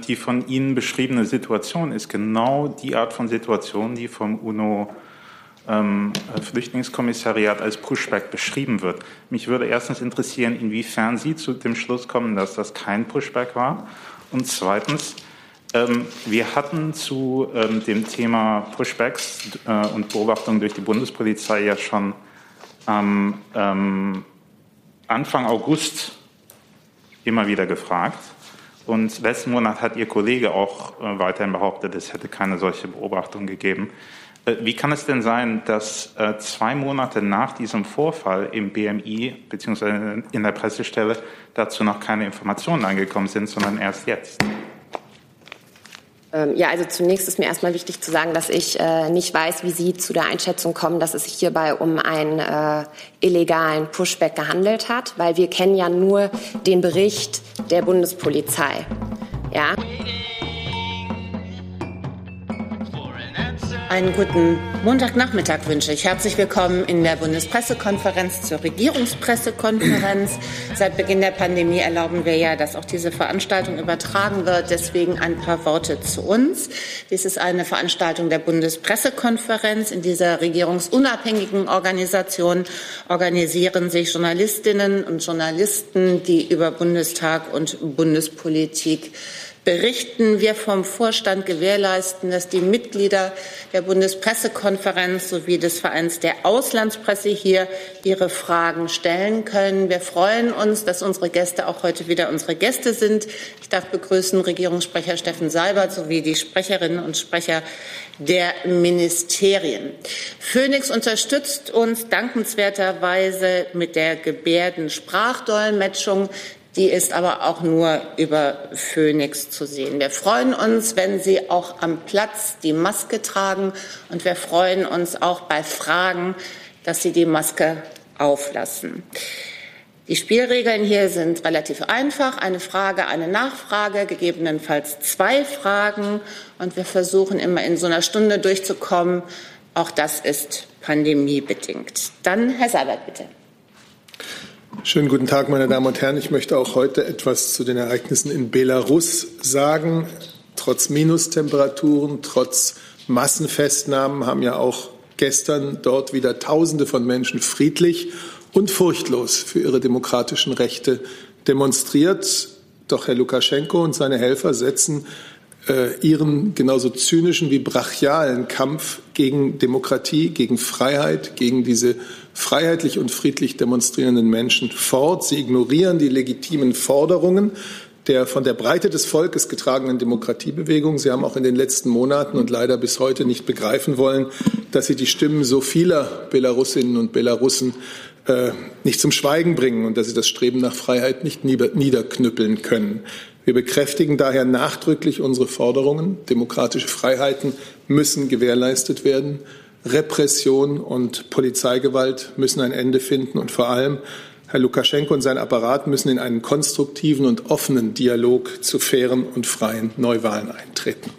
Die von Ihnen beschriebene Situation ist genau die Art von Situation, die vom UNO ähm, Flüchtlingskommissariat als Pushback beschrieben wird. Mich würde erstens interessieren, inwiefern Sie zu dem Schluss kommen, dass das kein Pushback war. Und zweitens, ähm, wir hatten zu ähm, dem Thema Pushbacks äh, und Beobachtung durch die Bundespolizei ja schon am ähm, Anfang August immer wieder gefragt. Und letzten Monat hat Ihr Kollege auch äh, weiterhin behauptet, es hätte keine solche Beobachtung gegeben. Äh, wie kann es denn sein, dass äh, zwei Monate nach diesem Vorfall im BMI bzw. in der Pressestelle dazu noch keine Informationen angekommen sind, sondern erst jetzt? Ähm, ja, also zunächst ist mir erstmal wichtig zu sagen, dass ich äh, nicht weiß, wie Sie zu der Einschätzung kommen, dass es sich hierbei um einen äh, illegalen Pushback gehandelt hat, weil wir kennen ja nur den Bericht der Bundespolizei. Ja. Einen guten Montagnachmittag wünsche ich. Herzlich willkommen in der Bundespressekonferenz zur Regierungspressekonferenz. Seit Beginn der Pandemie erlauben wir ja, dass auch diese Veranstaltung übertragen wird. Deswegen ein paar Worte zu uns. Dies ist eine Veranstaltung der Bundespressekonferenz. In dieser regierungsunabhängigen Organisation organisieren sich Journalistinnen und Journalisten, die über Bundestag und Bundespolitik berichten. Wir vom Vorstand gewährleisten, dass die Mitglieder der Bundespressekonferenz sowie des Vereins der Auslandspresse hier ihre Fragen stellen können. Wir freuen uns, dass unsere Gäste auch heute wieder unsere Gäste sind. Ich darf begrüßen Regierungssprecher Steffen Seibert sowie die Sprecherinnen und Sprecher der Ministerien. Phoenix unterstützt uns dankenswerterweise mit der Gebärdensprachdolmetschung. Die ist aber auch nur über Phoenix zu sehen. Wir freuen uns, wenn Sie auch am Platz die Maske tragen und wir freuen uns auch bei Fragen, dass Sie die Maske auflassen. Die Spielregeln hier sind relativ einfach. Eine Frage, eine Nachfrage, gegebenenfalls zwei Fragen. Und wir versuchen immer in so einer Stunde durchzukommen. Auch das ist pandemiebedingt. Dann Herr Seibert, bitte. Schönen guten Tag, meine Damen und Herren. Ich möchte auch heute etwas zu den Ereignissen in Belarus sagen. Trotz Minustemperaturen, trotz Massenfestnahmen haben ja auch gestern dort wieder Tausende von Menschen friedlich und furchtlos für ihre demokratischen Rechte demonstriert. Doch Herr Lukaschenko und seine Helfer setzen äh, ihren genauso zynischen wie brachialen Kampf gegen Demokratie, gegen Freiheit, gegen diese freiheitlich und friedlich demonstrierenden Menschen fort. Sie ignorieren die legitimen Forderungen der von der Breite des Volkes getragenen Demokratiebewegung. Sie haben auch in den letzten Monaten und leider bis heute nicht begreifen wollen, dass sie die Stimmen so vieler Belarusinnen und Belarussen äh, nicht zum Schweigen bringen und dass sie das Streben nach Freiheit nicht niederknüppeln können. Wir bekräftigen daher nachdrücklich unsere Forderungen. Demokratische Freiheiten müssen gewährleistet werden. Repression und Polizeigewalt müssen ein Ende finden und vor allem Herr Lukaschenko und sein Apparat müssen in einen konstruktiven und offenen Dialog zu fairen und freien Neuwahlen eintreten.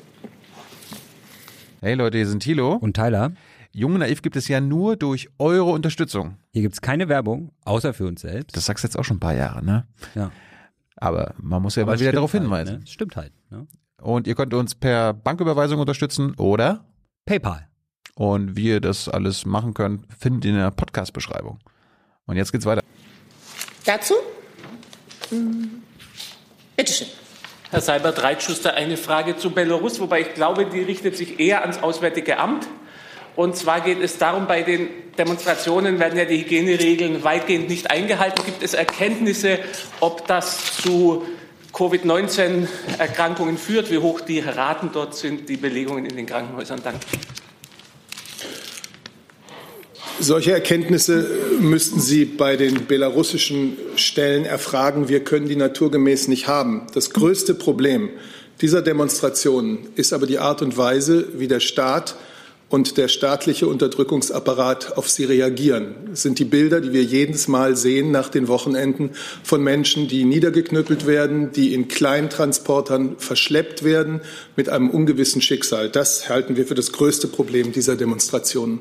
Hey Leute, hier sind Thilo und Tyler. Jung und Naiv gibt es ja nur durch eure Unterstützung. Hier gibt es keine Werbung, außer für uns selbst. Das sagst du jetzt auch schon ein paar Jahre, ne? Ja. Aber man muss ja mal wieder darauf halt, hinweisen. Ne? Stimmt halt. Ne? Und ihr könnt uns per Banküberweisung unterstützen oder PayPal. Und wie ihr das alles machen könnt, findet ihr in der Podcast-Beschreibung. Und jetzt geht's weiter. Dazu? Bitte schön. Herr Seibert Reitschuster, eine Frage zu Belarus, wobei ich glaube, die richtet sich eher ans Auswärtige Amt. Und zwar geht es darum, bei den Demonstrationen werden ja die Hygieneregeln weitgehend nicht eingehalten. Gibt es Erkenntnisse, ob das zu Covid-19-Erkrankungen führt, wie hoch die Raten dort sind, die Belegungen in den Krankenhäusern? Danke. Solche Erkenntnisse müssten Sie bei den belarussischen Stellen erfragen. Wir können die naturgemäß nicht haben. Das größte Problem dieser Demonstrationen ist aber die Art und Weise, wie der Staat und der staatliche Unterdrückungsapparat auf sie reagieren. Das sind die Bilder, die wir jedes Mal sehen nach den Wochenenden von Menschen, die niedergeknüppelt werden, die in Kleintransportern verschleppt werden mit einem ungewissen Schicksal. Das halten wir für das größte Problem dieser Demonstrationen.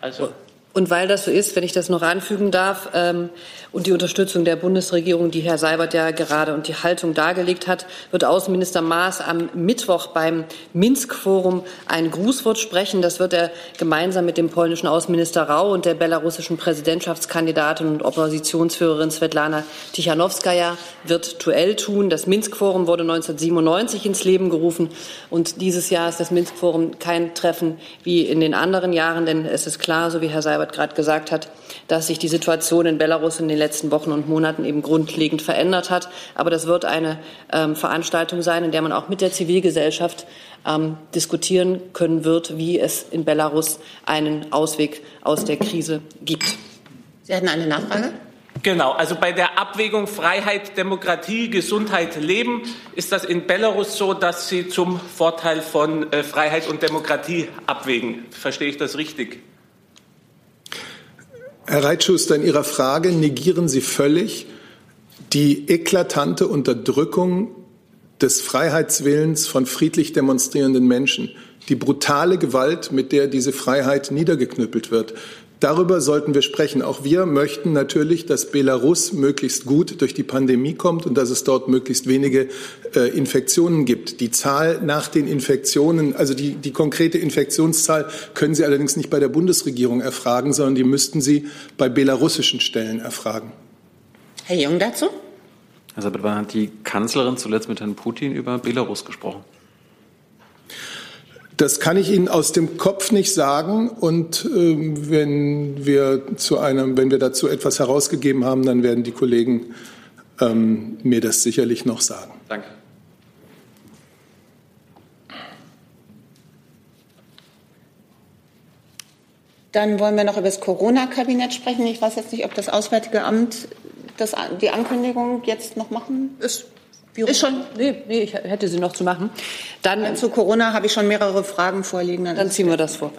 Also Und weil das so ist, wenn ich das noch anfügen darf, ähm, und die Unterstützung der Bundesregierung, die Herr Seibert ja gerade und die Haltung dargelegt hat, wird Außenminister Maas am Mittwoch beim Minsk-Forum ein Grußwort sprechen. Das wird er gemeinsam mit dem polnischen Außenminister Rau und der belarussischen Präsidentschaftskandidatin und Oppositionsführerin Svetlana Tichanowskaja virtuell tun. Das Minsk-Forum wurde 1997 ins Leben gerufen und dieses Jahr ist das Minsk-Forum kein Treffen wie in den anderen Jahren, denn es ist klar, so wie Herr Seibert gerade gesagt hat, dass sich die Situation in Belarus in den letzten Wochen und Monaten eben grundlegend verändert hat. Aber das wird eine ähm, Veranstaltung sein, in der man auch mit der Zivilgesellschaft ähm, diskutieren können wird, wie es in Belarus einen Ausweg aus der Krise gibt. Sie hatten eine Nachfrage? Genau, also bei der Abwägung Freiheit, Demokratie, Gesundheit, Leben ist das in Belarus so, dass Sie zum Vorteil von äh, Freiheit und Demokratie abwägen. Verstehe ich das richtig? Herr Reitschuster, in Ihrer Frage negieren Sie völlig die eklatante Unterdrückung des Freiheitswillens von friedlich demonstrierenden Menschen, die brutale Gewalt, mit der diese Freiheit niedergeknüppelt wird. Darüber sollten wir sprechen. Auch wir möchten natürlich, dass Belarus möglichst gut durch die Pandemie kommt und dass es dort möglichst wenige äh, Infektionen gibt. Die Zahl nach den Infektionen, also die, die konkrete Infektionszahl, können Sie allerdings nicht bei der Bundesregierung erfragen, sondern die müssten Sie bei belarussischen Stellen erfragen. Herr Jung dazu? Also wann hat die Kanzlerin zuletzt mit Herrn Putin über Belarus gesprochen? Das kann ich Ihnen aus dem Kopf nicht sagen. Und äh, wenn, wir zu einem, wenn wir dazu etwas herausgegeben haben, dann werden die Kollegen ähm, mir das sicherlich noch sagen. Danke. Dann wollen wir noch über das Corona-Kabinett sprechen. Ich weiß jetzt nicht, ob das Auswärtige Amt das, die Ankündigung jetzt noch machen. Ist ist schon, nee, nee, ich hätte sie noch zu machen. Dann zu Corona habe ich schon mehrere Fragen vorliegen. Dann, dann ziehen wir das vor.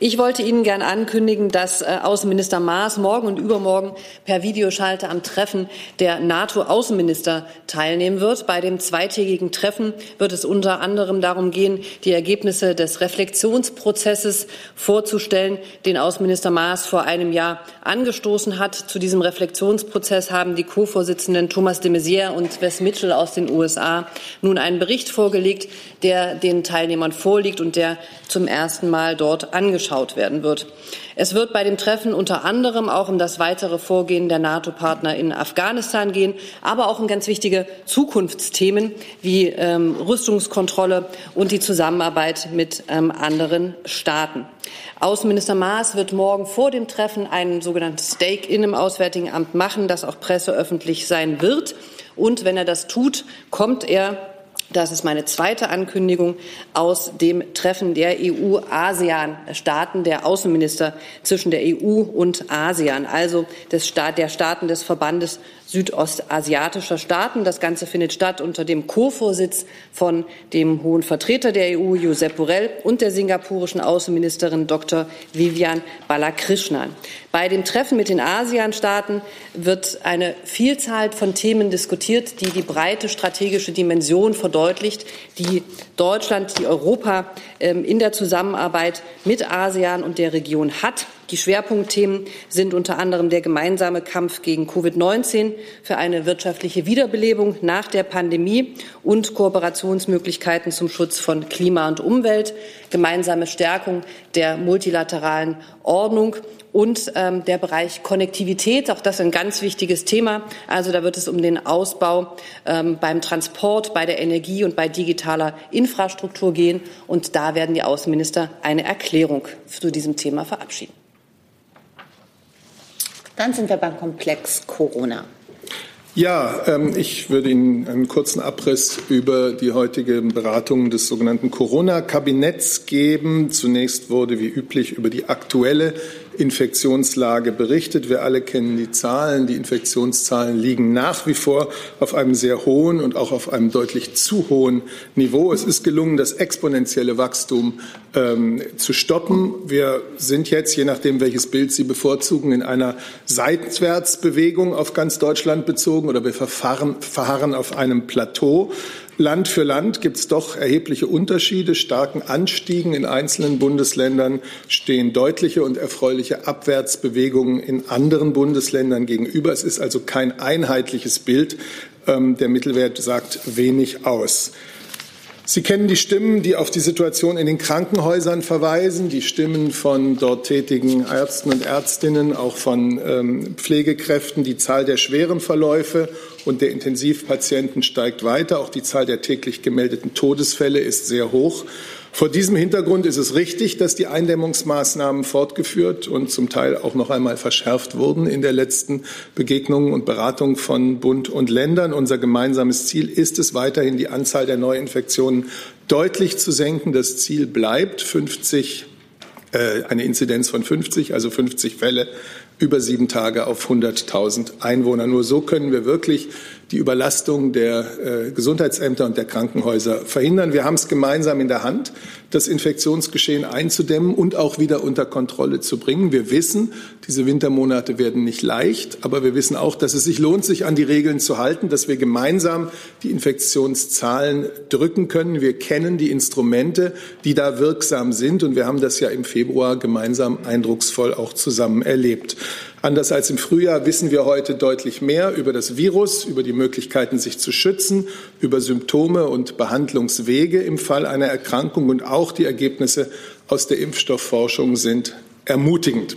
Ich wollte Ihnen gern ankündigen, dass äh, Außenminister Maas morgen und übermorgen per Videoschalte am Treffen der NATO-Außenminister teilnehmen wird. Bei dem zweitägigen Treffen wird es unter anderem darum gehen, die Ergebnisse des Reflexionsprozesses vorzustellen, den Außenminister Maas vor einem Jahr angestoßen hat. Zu diesem Reflexionsprozess haben die Co-Vorsitzenden Thomas de Maizière und Wes Mitchell aus den USA nun einen Bericht vorgelegt, der den Teilnehmern vorliegt und der zum ersten Mal dort angeschaut werden wird. Es wird bei dem Treffen unter anderem auch um das weitere Vorgehen der NATO-Partner in Afghanistan gehen, aber auch um ganz wichtige Zukunftsthemen wie ähm, Rüstungskontrolle und die Zusammenarbeit mit ähm, anderen Staaten. Außenminister Maas wird morgen vor dem Treffen ein sogenanntes Stake-in im Auswärtigen Amt machen, das auch presseöffentlich sein wird. Und wenn er das tut, kommt er das ist meine zweite Ankündigung aus dem Treffen der EU-ASEAN-Staaten, der Außenminister zwischen der EU und ASEAN, also des Staat, der Staaten des Verbandes südostasiatischer Staaten. Das Ganze findet statt unter dem Co-Vorsitz von dem Hohen Vertreter der EU, Josep Borrell, und der singapurischen Außenministerin Dr. Vivian Balakrishnan. Bei dem Treffen mit den ASEAN-Staaten wird eine Vielzahl von Themen diskutiert, die die breite strategische Dimension verdeutlicht, die Deutschland, die Europa ähm, in der Zusammenarbeit mit ASEAN und der Region hat. Die Schwerpunktthemen sind unter anderem der gemeinsame Kampf gegen Covid-19 für eine wirtschaftliche Wiederbelebung nach der Pandemie und Kooperationsmöglichkeiten zum Schutz von Klima und Umwelt, gemeinsame Stärkung der multilateralen Ordnung und ähm, der Bereich Konnektivität, auch das ein ganz wichtiges Thema. Also da wird es um den Ausbau ähm, beim Transport, bei der Energie und bei digitaler Infrastruktur gehen. Und da werden die Außenminister eine Erklärung zu diesem Thema verabschieden. Dann sind wir beim Komplex Corona. Ja, ähm, ich würde Ihnen einen kurzen Abriss über die heutigen Beratungen des sogenannten Corona-Kabinetts geben. Zunächst wurde wie üblich über die aktuelle Infektionslage berichtet. Wir alle kennen die Zahlen. Die Infektionszahlen liegen nach wie vor auf einem sehr hohen und auch auf einem deutlich zu hohen Niveau. Es ist gelungen, das exponentielle Wachstum ähm, zu stoppen. Wir sind jetzt, je nachdem, welches Bild Sie bevorzugen, in einer Seitwärtsbewegung auf ganz Deutschland bezogen oder wir verfahren, verharren auf einem Plateau. Land für Land gibt es doch erhebliche Unterschiede. Starken Anstiegen in einzelnen Bundesländern stehen deutliche und erfreuliche Abwärtsbewegungen in anderen Bundesländern gegenüber. Es ist also kein einheitliches Bild. Ähm, der Mittelwert sagt wenig aus. Sie kennen die Stimmen, die auf die Situation in den Krankenhäusern verweisen, die Stimmen von dort tätigen Ärzten und Ärztinnen, auch von ähm, Pflegekräften. Die Zahl der schweren Verläufe und der Intensivpatienten steigt weiter. Auch die Zahl der täglich gemeldeten Todesfälle ist sehr hoch. Vor diesem Hintergrund ist es richtig, dass die Eindämmungsmaßnahmen fortgeführt und zum Teil auch noch einmal verschärft wurden in der letzten Begegnung und Beratung von Bund und Ländern. Unser gemeinsames Ziel ist es weiterhin, die Anzahl der Neuinfektionen deutlich zu senken. Das Ziel bleibt 50 äh, eine Inzidenz von 50, also 50 Fälle über sieben Tage auf 100.000 Einwohner. Nur so können wir wirklich die Überlastung der äh, Gesundheitsämter und der Krankenhäuser verhindern. Wir haben es gemeinsam in der Hand, das Infektionsgeschehen einzudämmen und auch wieder unter Kontrolle zu bringen. Wir wissen, diese Wintermonate werden nicht leicht, aber wir wissen auch, dass es sich lohnt, sich an die Regeln zu halten, dass wir gemeinsam die Infektionszahlen drücken können. Wir kennen die Instrumente, die da wirksam sind, und wir haben das ja im Februar gemeinsam eindrucksvoll auch zusammen erlebt. Anders als im Frühjahr wissen wir heute deutlich mehr über das Virus, über die Möglichkeiten, sich zu schützen, über Symptome und Behandlungswege im Fall einer Erkrankung und auch die Ergebnisse aus der Impfstoffforschung sind ermutigend.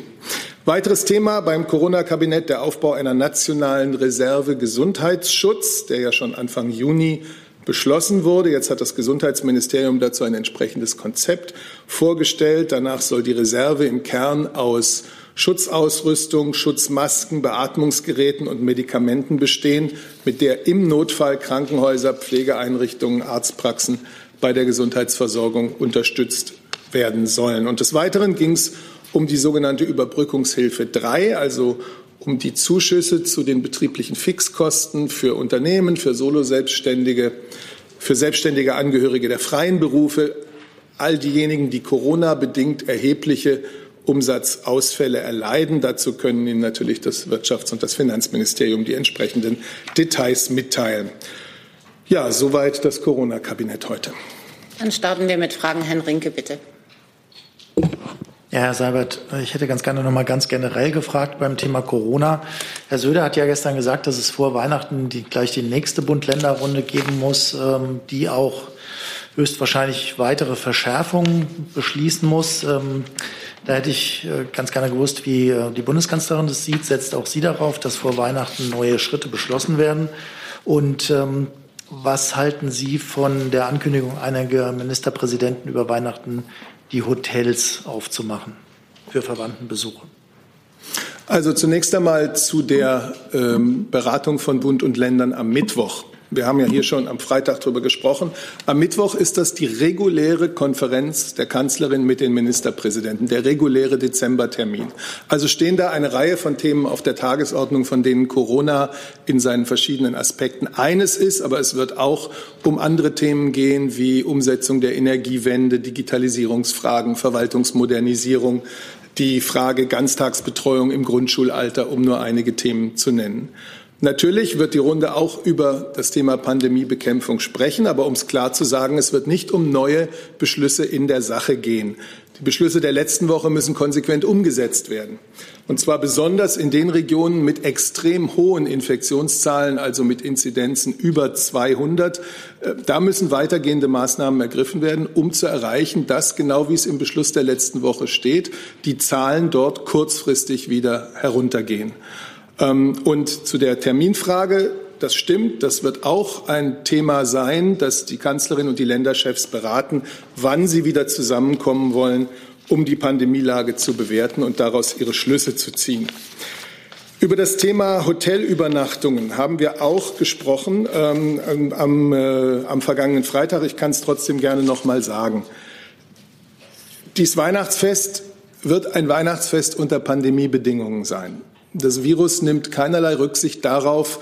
Weiteres Thema beim Corona-Kabinett der Aufbau einer nationalen Reserve Gesundheitsschutz, der ja schon Anfang Juni beschlossen wurde. Jetzt hat das Gesundheitsministerium dazu ein entsprechendes Konzept vorgestellt. Danach soll die Reserve im Kern aus Schutzausrüstung, Schutzmasken, Beatmungsgeräten und Medikamenten bestehen, mit der im Notfall Krankenhäuser, Pflegeeinrichtungen, Arztpraxen bei der Gesundheitsversorgung unterstützt werden sollen. Und des Weiteren ging es um die sogenannte Überbrückungshilfe 3, also um die Zuschüsse zu den betrieblichen Fixkosten für Unternehmen, für Soloselbstständige, für selbstständige Angehörige der freien Berufe, all diejenigen, die Corona bedingt erhebliche Umsatzausfälle erleiden. Dazu können Ihnen natürlich das Wirtschafts- und das Finanzministerium die entsprechenden Details mitteilen. Ja, soweit das Corona-Kabinett heute. Dann starten wir mit Fragen. Herrn Rinke, bitte. Ja, Herr Seibert, ich hätte ganz gerne noch mal ganz generell gefragt beim Thema Corona. Herr Söder hat ja gestern gesagt, dass es vor Weihnachten die, gleich die nächste Bund-Länder-Runde geben muss, ähm, die auch höchstwahrscheinlich weitere Verschärfungen beschließen muss. Da hätte ich äh, ganz gerne gewusst, wie äh, die Bundeskanzlerin das sieht. Setzt auch sie darauf, dass vor Weihnachten neue Schritte beschlossen werden? Und ähm, was halten Sie von der Ankündigung einiger Ministerpräsidenten über Weihnachten, die Hotels aufzumachen für Verwandtenbesuche? Also zunächst einmal zu der ähm, Beratung von Bund und Ländern am Mittwoch. Wir haben ja hier schon am Freitag darüber gesprochen. Am Mittwoch ist das die reguläre Konferenz der Kanzlerin mit den Ministerpräsidenten, der reguläre Dezembertermin. Also stehen da eine Reihe von Themen auf der Tagesordnung, von denen Corona in seinen verschiedenen Aspekten eines ist. Aber es wird auch um andere Themen gehen, wie Umsetzung der Energiewende, Digitalisierungsfragen, Verwaltungsmodernisierung, die Frage Ganztagsbetreuung im Grundschulalter, um nur einige Themen zu nennen. Natürlich wird die Runde auch über das Thema Pandemiebekämpfung sprechen, aber um es klar zu sagen, es wird nicht um neue Beschlüsse in der Sache gehen. Die Beschlüsse der letzten Woche müssen konsequent umgesetzt werden. Und zwar besonders in den Regionen mit extrem hohen Infektionszahlen, also mit Inzidenzen über 200. Äh, da müssen weitergehende Maßnahmen ergriffen werden, um zu erreichen, dass, genau wie es im Beschluss der letzten Woche steht, die Zahlen dort kurzfristig wieder heruntergehen. Ähm, und zu der Terminfrage, das stimmt, das wird auch ein Thema sein, dass die Kanzlerin und die Länderchefs beraten, wann sie wieder zusammenkommen wollen, um die Pandemielage zu bewerten und daraus ihre Schlüsse zu ziehen. Über das Thema Hotelübernachtungen haben wir auch gesprochen ähm, am, äh, am vergangenen Freitag. Ich kann es trotzdem gerne noch mal sagen. Dies Weihnachtsfest wird ein Weihnachtsfest unter Pandemiebedingungen sein. Das Virus nimmt keinerlei Rücksicht darauf,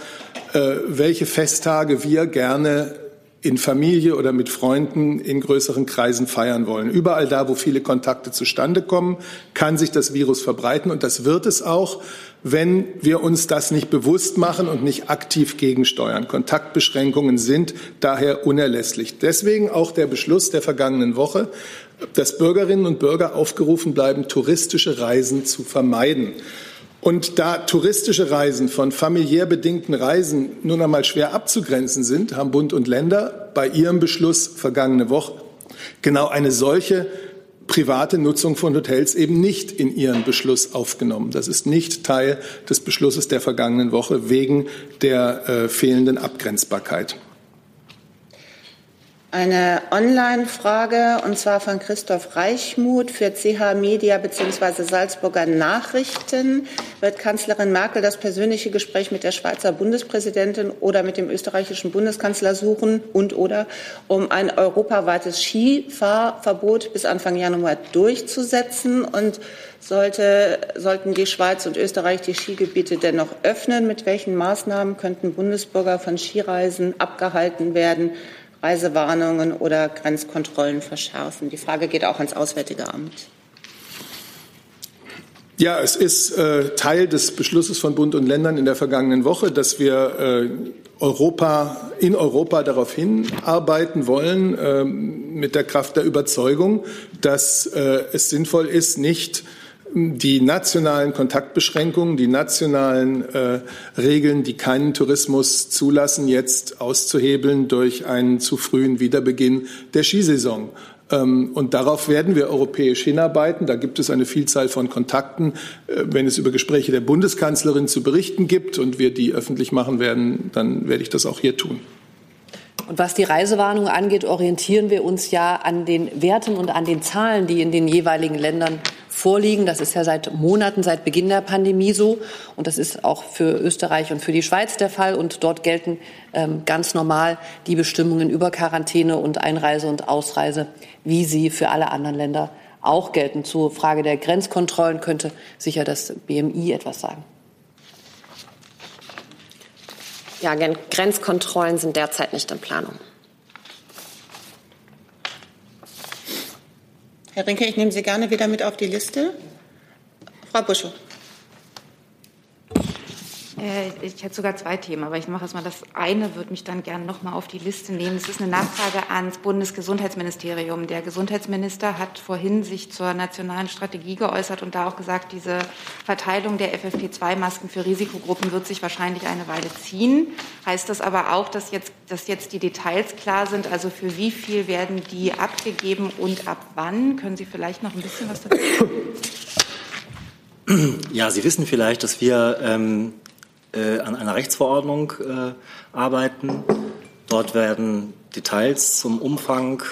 äh, welche Festtage wir gerne in Familie oder mit Freunden in größeren Kreisen feiern wollen. Überall da, wo viele Kontakte zustande kommen, kann sich das Virus verbreiten und das wird es auch, wenn wir uns das nicht bewusst machen und nicht aktiv gegensteuern. Kontaktbeschränkungen sind daher unerlässlich. Deswegen auch der Beschluss der vergangenen Woche, dass Bürgerinnen und Bürger aufgerufen bleiben, touristische Reisen zu vermeiden. Und da touristische Reisen von familiär bedingten Reisen nun einmal schwer abzugrenzen sind, haben Bund und Länder bei ihrem Beschluss vergangene Woche genau eine solche private Nutzung von Hotels eben nicht in ihren Beschluss aufgenommen. Das ist nicht Teil des Beschlusses der vergangenen Woche wegen der äh, fehlenden Abgrenzbarkeit. Eine Online-Frage und zwar von Christoph Reichmuth für CH Media bzw. Salzburger Nachrichten. Wird Kanzlerin Merkel das persönliche Gespräch mit der Schweizer Bundespräsidentin oder mit dem österreichischen Bundeskanzler suchen und oder um ein europaweites Skifahrverbot bis Anfang Januar durchzusetzen? Und sollte, sollten die Schweiz und Österreich die Skigebiete dennoch öffnen? Mit welchen Maßnahmen könnten Bundesbürger von Skireisen abgehalten werden? Reisewarnungen oder Grenzkontrollen verschärfen? Die Frage geht auch ans Auswärtige Amt. Ja, es ist äh, Teil des Beschlusses von Bund und Ländern in der vergangenen Woche, dass wir äh, Europa, in Europa darauf hinarbeiten wollen, äh, mit der Kraft der Überzeugung, dass äh, es sinnvoll ist, nicht die nationalen Kontaktbeschränkungen, die nationalen äh, Regeln, die keinen Tourismus zulassen, jetzt auszuhebeln durch einen zu frühen Wiederbeginn der Skisaison. Ähm, und darauf werden wir europäisch hinarbeiten. Da gibt es eine Vielzahl von Kontakten. Äh, wenn es über Gespräche der Bundeskanzlerin zu berichten gibt und wir die öffentlich machen werden, dann werde ich das auch hier tun. Und was die Reisewarnung angeht, orientieren wir uns ja an den Werten und an den Zahlen, die in den jeweiligen Ländern vorliegen. Das ist ja seit Monaten, seit Beginn der Pandemie so. Und das ist auch für Österreich und für die Schweiz der Fall. Und dort gelten ähm, ganz normal die Bestimmungen über Quarantäne und Einreise und Ausreise, wie sie für alle anderen Länder auch gelten. Zur Frage der Grenzkontrollen könnte sicher das BMI etwas sagen. Ja, Grenzkontrollen sind derzeit nicht in Planung. Herr Rinke, ich nehme Sie gerne wieder mit auf die Liste. Frau Buschow. Äh, ich hätte sogar zwei Themen, aber ich mache erstmal das eine, würde mich dann gerne noch mal auf die Liste nehmen. Es ist eine Nachfrage ans Bundesgesundheitsministerium. Der Gesundheitsminister hat vorhin sich zur nationalen Strategie geäußert und da auch gesagt, diese Verteilung der FFP2-Masken für Risikogruppen wird sich wahrscheinlich eine Weile ziehen. Heißt das aber auch, dass jetzt, dass jetzt die Details klar sind? Also für wie viel werden die abgegeben und ab wann? Können Sie vielleicht noch ein bisschen was dazu sagen? Ja, Sie wissen vielleicht, dass wir ähm, äh, an einer Rechtsverordnung äh, arbeiten. Dort werden Details zum Umfang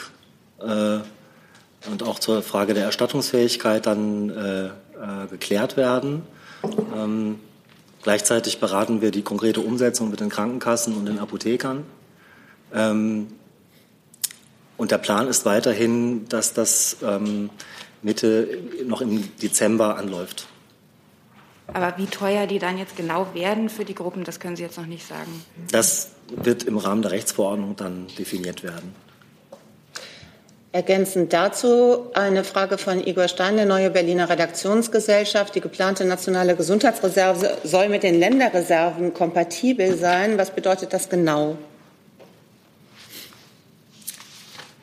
äh, und auch zur Frage der Erstattungsfähigkeit dann äh, äh, geklärt werden. Ähm, gleichzeitig beraten wir die konkrete Umsetzung mit den Krankenkassen und den Apothekern. Ähm, und der Plan ist weiterhin, dass das ähm, Mitte noch im Dezember anläuft. Aber wie teuer die dann jetzt genau werden für die Gruppen, das können Sie jetzt noch nicht sagen. Das wird im Rahmen der Rechtsverordnung dann definiert werden. Ergänzend dazu eine Frage von Igor Stein, der neue Berliner Redaktionsgesellschaft. Die geplante nationale Gesundheitsreserve soll mit den Länderreserven kompatibel sein. Was bedeutet das genau?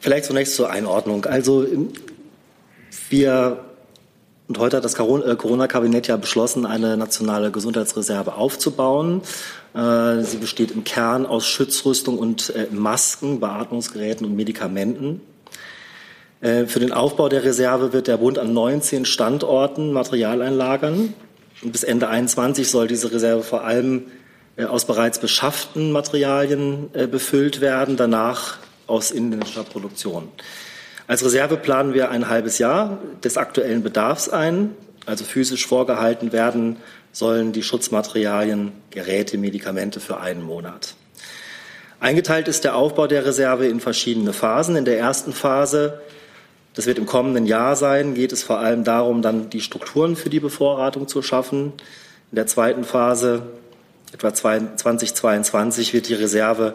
Vielleicht zunächst zur Einordnung. Also wir und heute hat das äh, Corona-Kabinett ja beschlossen, eine nationale Gesundheitsreserve aufzubauen. Äh, sie besteht im Kern aus Schutzrüstung und äh, Masken, Beatmungsgeräten und Medikamenten. Für den Aufbau der Reserve wird der Bund an 19 Standorten Material einlagern. Bis Ende 2021 soll diese Reserve vor allem aus bereits beschafften Materialien befüllt werden, danach aus inländischer Produktion. Als Reserve planen wir ein halbes Jahr des aktuellen Bedarfs ein. Also physisch vorgehalten werden sollen die Schutzmaterialien, Geräte, Medikamente für einen Monat. Eingeteilt ist der Aufbau der Reserve in verschiedene Phasen. In der ersten Phase, das wird im kommenden Jahr sein, geht es vor allem darum, dann die Strukturen für die Bevorratung zu schaffen. In der zweiten Phase, etwa 2022, wird die Reserve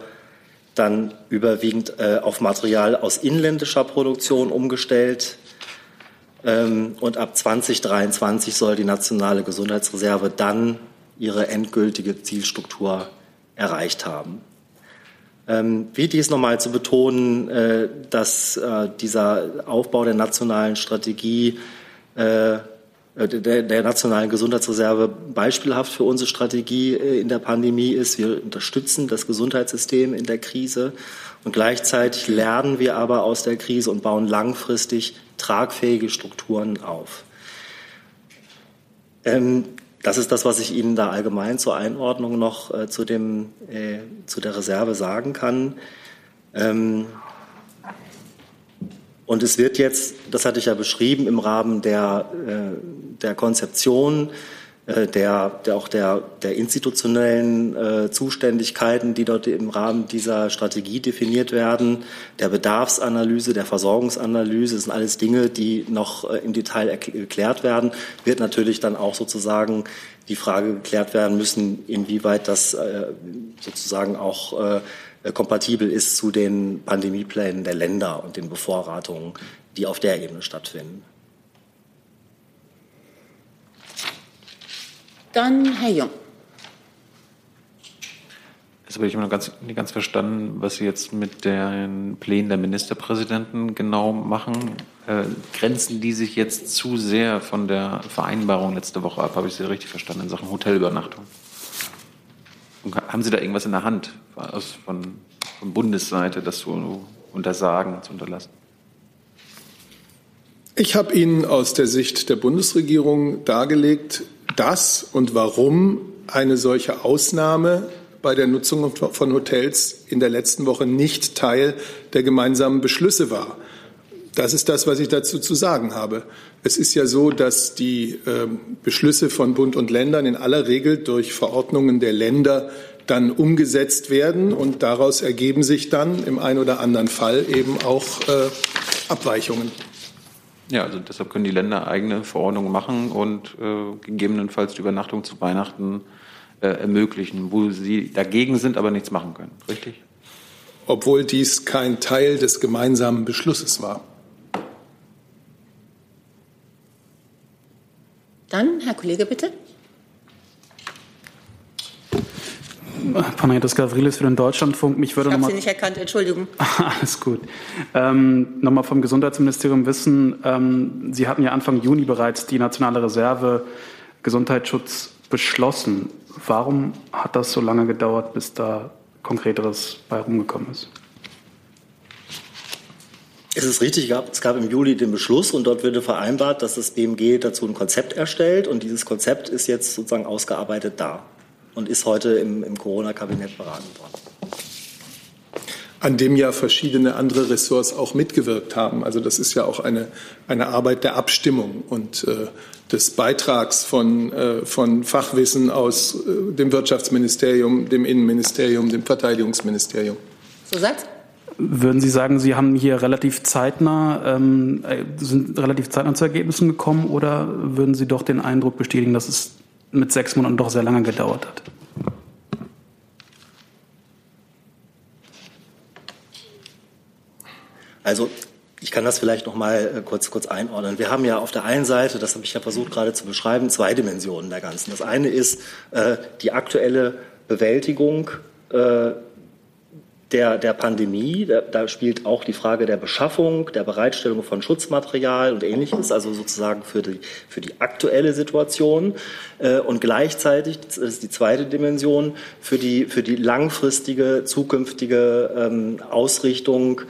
dann überwiegend äh, auf Material aus inländischer Produktion umgestellt. Ähm, und ab 2023 soll die nationale Gesundheitsreserve dann ihre endgültige Zielstruktur erreicht haben. Ähm, wichtig ist nochmal zu betonen, äh, dass äh, dieser Aufbau der nationalen Strategie äh, der, der nationalen Gesundheitsreserve beispielhaft für unsere Strategie äh, in der Pandemie ist. Wir unterstützen das Gesundheitssystem in der Krise und gleichzeitig lernen wir aber aus der Krise und bauen langfristig tragfähige Strukturen auf. Ähm, das ist das, was ich Ihnen da allgemein zur Einordnung noch äh, zu, dem, äh, zu der Reserve sagen kann. Ähm, und es wird jetzt, das hatte ich ja beschrieben, im Rahmen der, äh, der Konzeption, äh, der, der auch der, der institutionellen äh, Zuständigkeiten, die dort im Rahmen dieser Strategie definiert werden, der Bedarfsanalyse, der Versorgungsanalyse, das sind alles Dinge, die noch äh, im Detail geklärt werden, wird natürlich dann auch sozusagen die Frage geklärt werden müssen, inwieweit das äh, sozusagen auch äh, kompatibel ist zu den Pandemieplänen der Länder und den Bevorratungen, die auf der Ebene stattfinden. Dann Herr Jung. Jetzt habe ich immer noch ganz, nicht ganz verstanden, was Sie jetzt mit den Plänen der Ministerpräsidenten genau machen. Äh, grenzen die sich jetzt zu sehr von der Vereinbarung letzte Woche ab? Habe ich Sie richtig verstanden in Sachen Hotelübernachtung? Haben Sie da irgendwas in der Hand aus, von, von Bundesseite, das zu untersagen, zu unterlassen? Ich habe Ihnen aus der Sicht der Bundesregierung dargelegt, dass und warum eine solche Ausnahme bei der Nutzung von Hotels in der letzten Woche nicht Teil der gemeinsamen Beschlüsse war. Das ist das, was ich dazu zu sagen habe. Es ist ja so, dass die äh, Beschlüsse von Bund und Ländern in aller Regel durch Verordnungen der Länder dann umgesetzt werden und daraus ergeben sich dann im einen oder anderen Fall eben auch äh, Abweichungen. Ja, also deshalb können die Länder eigene Verordnungen machen und äh, gegebenenfalls die Übernachtung zu Weihnachten äh, ermöglichen, wo sie dagegen sind, aber nichts machen können. Richtig? Obwohl dies kein Teil des gemeinsamen Beschlusses war. Dann, Herr Kollege, bitte. Panagiotis Gavrilis für den Deutschlandfunk. Mich würde ich habe Sie nicht erkannt, Entschuldigung. Alles gut. Ähm, Nochmal vom Gesundheitsministerium wissen, ähm, Sie hatten ja Anfang Juni bereits die nationale Reserve Gesundheitsschutz beschlossen. Warum hat das so lange gedauert, bis da Konkreteres bei rumgekommen ist? Es ist richtig, es gab im Juli den Beschluss und dort wurde vereinbart, dass das BMG dazu ein Konzept erstellt und dieses Konzept ist jetzt sozusagen ausgearbeitet da und ist heute im, im Corona-Kabinett beraten worden. An dem ja verschiedene andere Ressorts auch mitgewirkt haben. Also das ist ja auch eine, eine Arbeit der Abstimmung und äh, des Beitrags von, äh, von Fachwissen aus äh, dem Wirtschaftsministerium, dem Innenministerium, dem Verteidigungsministerium. Zusatz? Würden Sie sagen, Sie haben hier relativ zeitnah, ähm, äh, sind relativ zeitnah zu Ergebnissen gekommen oder würden Sie doch den Eindruck bestätigen, dass es mit sechs Monaten doch sehr lange gedauert hat? Also ich kann das vielleicht noch mal äh, kurz, kurz einordnen. Wir haben ja auf der einen Seite, das habe ich ja versucht gerade zu beschreiben, zwei Dimensionen der Ganzen. Das eine ist äh, die aktuelle Bewältigung äh, der, der Pandemie. Da, da, spielt auch die Frage der Beschaffung, der Bereitstellung von Schutzmaterial und ähnliches, also sozusagen für die, für die aktuelle Situation. Äh, und gleichzeitig, das ist die zweite Dimension, für die, für die langfristige, zukünftige ähm, Ausrichtung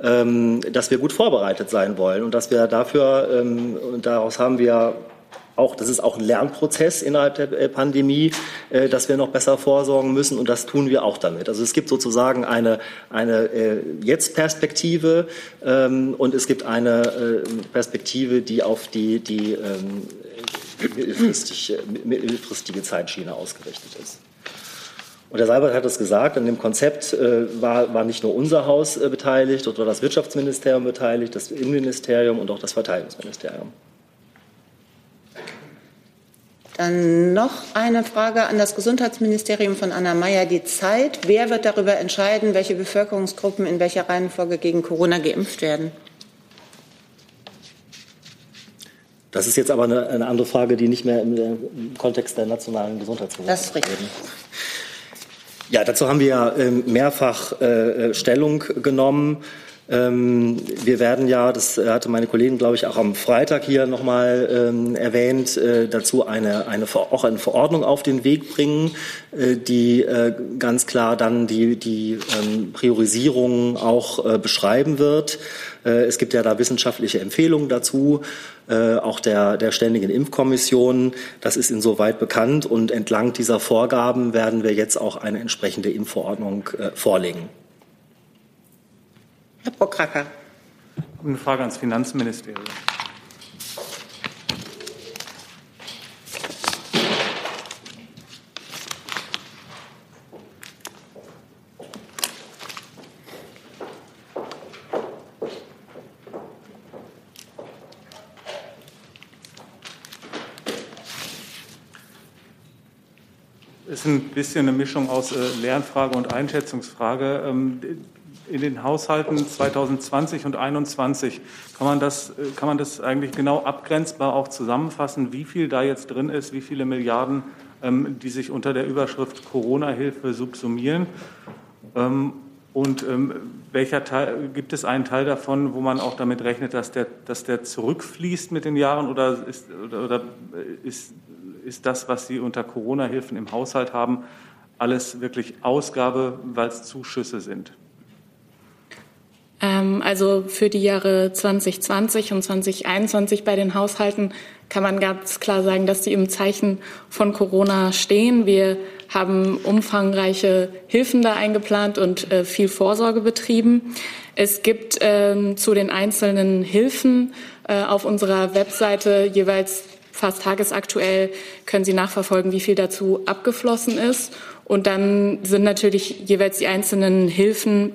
ähm, dass wir gut vorbereitet sein wollen und dass wir dafür, ähm, und daraus haben wir auch, das ist auch ein Lernprozess innerhalb der äh, Pandemie, äh, dass wir noch besser vorsorgen müssen und das tun wir auch damit. Also es gibt sozusagen eine, eine äh, Jetzt-Perspektive ähm, und es gibt eine Perspektive, die auf die, die ähm, mittelfristige, mittelfristige Zeitschiene ausgerichtet ist. Und der Seibert hat es gesagt, an dem Konzept äh, war, war nicht nur unser Haus äh, beteiligt, dort war das Wirtschaftsministerium beteiligt, das Innenministerium und auch das Verteidigungsministerium. Dann noch eine Frage an das Gesundheitsministerium von Anna Mayer. Die Zeit. Wer wird darüber entscheiden, welche Bevölkerungsgruppen in welcher Reihenfolge gegen Corona geimpft werden? Das ist jetzt aber eine, eine andere Frage, die nicht mehr im, im Kontext der nationalen Gesundheitsversorgung. Das ist richtig. Ja, dazu haben wir ja ähm, mehrfach äh, Stellung genommen. Ähm, wir werden ja, das hatte meine Kollegin, glaube ich, auch am Freitag hier nochmal ähm, erwähnt, äh, dazu eine, eine, auch eine Verordnung auf den Weg bringen, äh, die äh, ganz klar dann die, die ähm, Priorisierung auch äh, beschreiben wird. Äh, es gibt ja da wissenschaftliche Empfehlungen dazu, äh, auch der, der Ständigen Impfkommission. Das ist insoweit bekannt und entlang dieser Vorgaben werden wir jetzt auch eine entsprechende Impfverordnung vorlegen. Herr Prokracker. Eine Frage ans Finanzministerium. Ist ein bisschen eine Mischung aus äh, Lernfrage und Einschätzungsfrage. Ähm, in den Haushalten 2020 und 2021. Kann man, das, kann man das eigentlich genau abgrenzbar auch zusammenfassen, wie viel da jetzt drin ist, wie viele Milliarden, ähm, die sich unter der Überschrift Corona-Hilfe subsumieren? Ähm, und ähm, welcher Teil, gibt es einen Teil davon, wo man auch damit rechnet, dass der, dass der zurückfließt mit den Jahren oder ist, oder, oder ist, ist das, was Sie unter Corona-Hilfen im Haushalt haben, alles wirklich Ausgabe, weil es Zuschüsse sind? Ähm, also für die Jahre 2020 und 2021 bei den Haushalten kann man ganz klar sagen, dass sie im Zeichen von Corona stehen. Wir haben umfangreiche Hilfen da eingeplant und äh, viel Vorsorge betrieben. Es gibt ähm, zu den einzelnen Hilfen äh, auf unserer Webseite jeweils fast tagesaktuell können Sie nachverfolgen, wie viel dazu abgeflossen ist. Und dann sind natürlich jeweils die einzelnen Hilfen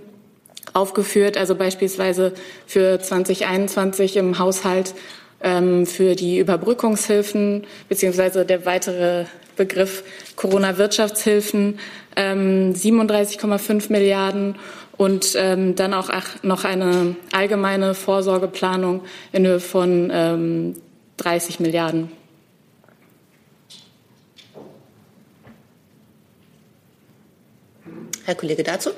aufgeführt, also beispielsweise für 2021 im Haushalt ähm, für die Überbrückungshilfen beziehungsweise der weitere Begriff Corona-Wirtschaftshilfen ähm, 37,5 Milliarden und ähm, dann auch noch eine allgemeine Vorsorgeplanung in Höhe von ähm, 30 Milliarden. Herr Kollege dazu?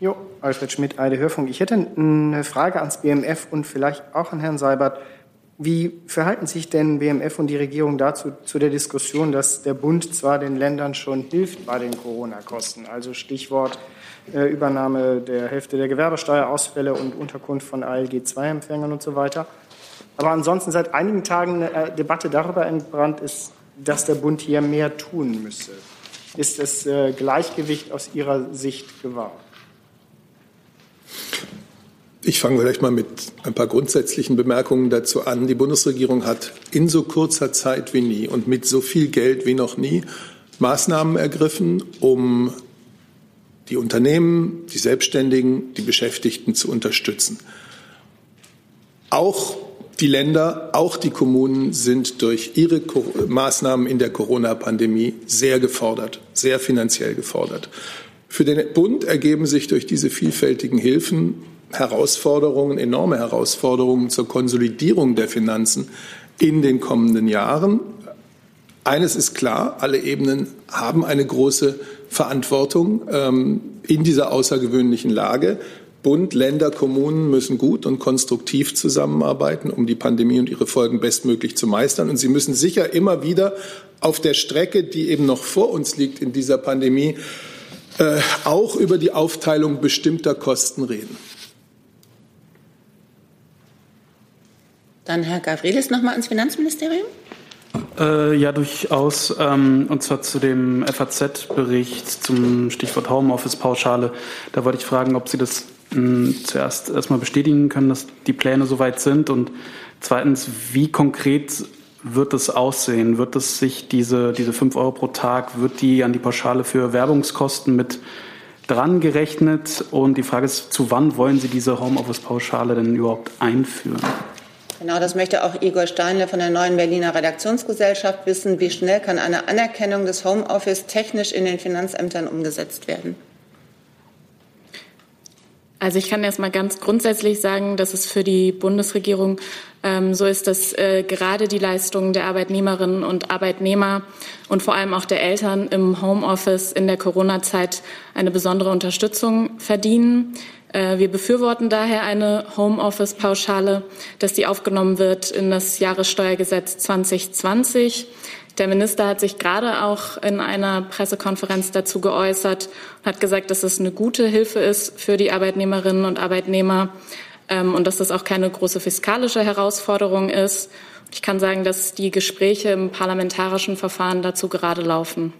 Jo, Alfred Schmidt, Eide Hörfunk. Ich hätte eine Frage ans BMF und vielleicht auch an Herrn Seibert. Wie verhalten sich denn BMF und die Regierung dazu zu der Diskussion, dass der Bund zwar den Ländern schon hilft bei den Corona-Kosten, also Stichwort äh, Übernahme der Hälfte der Gewerbesteuerausfälle und Unterkunft von ALG-II-Empfängern und so weiter, aber ansonsten seit einigen Tagen eine äh, Debatte darüber entbrannt ist, dass der Bund hier mehr tun müsse. Ist das äh, Gleichgewicht aus Ihrer Sicht gewahrt? Ich fange vielleicht mal mit ein paar grundsätzlichen Bemerkungen dazu an. Die Bundesregierung hat in so kurzer Zeit wie nie und mit so viel Geld wie noch nie Maßnahmen ergriffen, um die Unternehmen, die Selbstständigen, die Beschäftigten zu unterstützen. Auch die Länder, auch die Kommunen sind durch ihre Maßnahmen in der Corona-Pandemie sehr gefordert, sehr finanziell gefordert. Für den Bund ergeben sich durch diese vielfältigen Hilfen Herausforderungen, enorme Herausforderungen zur Konsolidierung der Finanzen in den kommenden Jahren. Eines ist klar, alle Ebenen haben eine große Verantwortung ähm, in dieser außergewöhnlichen Lage. Bund, Länder, Kommunen müssen gut und konstruktiv zusammenarbeiten, um die Pandemie und ihre Folgen bestmöglich zu meistern. Und sie müssen sicher immer wieder auf der Strecke, die eben noch vor uns liegt in dieser Pandemie, äh, auch über die Aufteilung bestimmter Kosten reden. Dann Herr Gavrilis nochmal ins Finanzministerium. Äh, ja, durchaus. Ähm, und zwar zu dem FAZ-Bericht zum Stichwort Homeoffice-Pauschale. Da wollte ich fragen, ob Sie das mh, hm, zuerst erstmal bestätigen können, dass die Pläne soweit sind. Und zweitens, wie konkret wird es aussehen? Wird es sich diese, diese 5 Euro pro Tag, wird die an die Pauschale für Werbungskosten mit dran gerechnet? Und die Frage ist, zu wann wollen Sie diese Homeoffice-Pauschale denn überhaupt einführen? Genau, das möchte auch Igor Steinle von der neuen Berliner Redaktionsgesellschaft wissen. Wie schnell kann eine Anerkennung des Homeoffice technisch in den Finanzämtern umgesetzt werden? Also ich kann erst mal ganz grundsätzlich sagen, dass es für die Bundesregierung ähm, so ist, dass äh, gerade die Leistungen der Arbeitnehmerinnen und Arbeitnehmer und vor allem auch der Eltern im Homeoffice in der Corona-Zeit eine besondere Unterstützung verdienen. Äh, wir befürworten daher eine Homeoffice-Pauschale, dass die aufgenommen wird in das Jahressteuergesetz 2020. Der Minister hat sich gerade auch in einer Pressekonferenz dazu geäußert und hat gesagt, dass es eine gute Hilfe ist für die Arbeitnehmerinnen und Arbeitnehmer ähm, und dass das auch keine große fiskalische Herausforderung ist. Ich kann sagen, dass die Gespräche im parlamentarischen Verfahren dazu gerade laufen.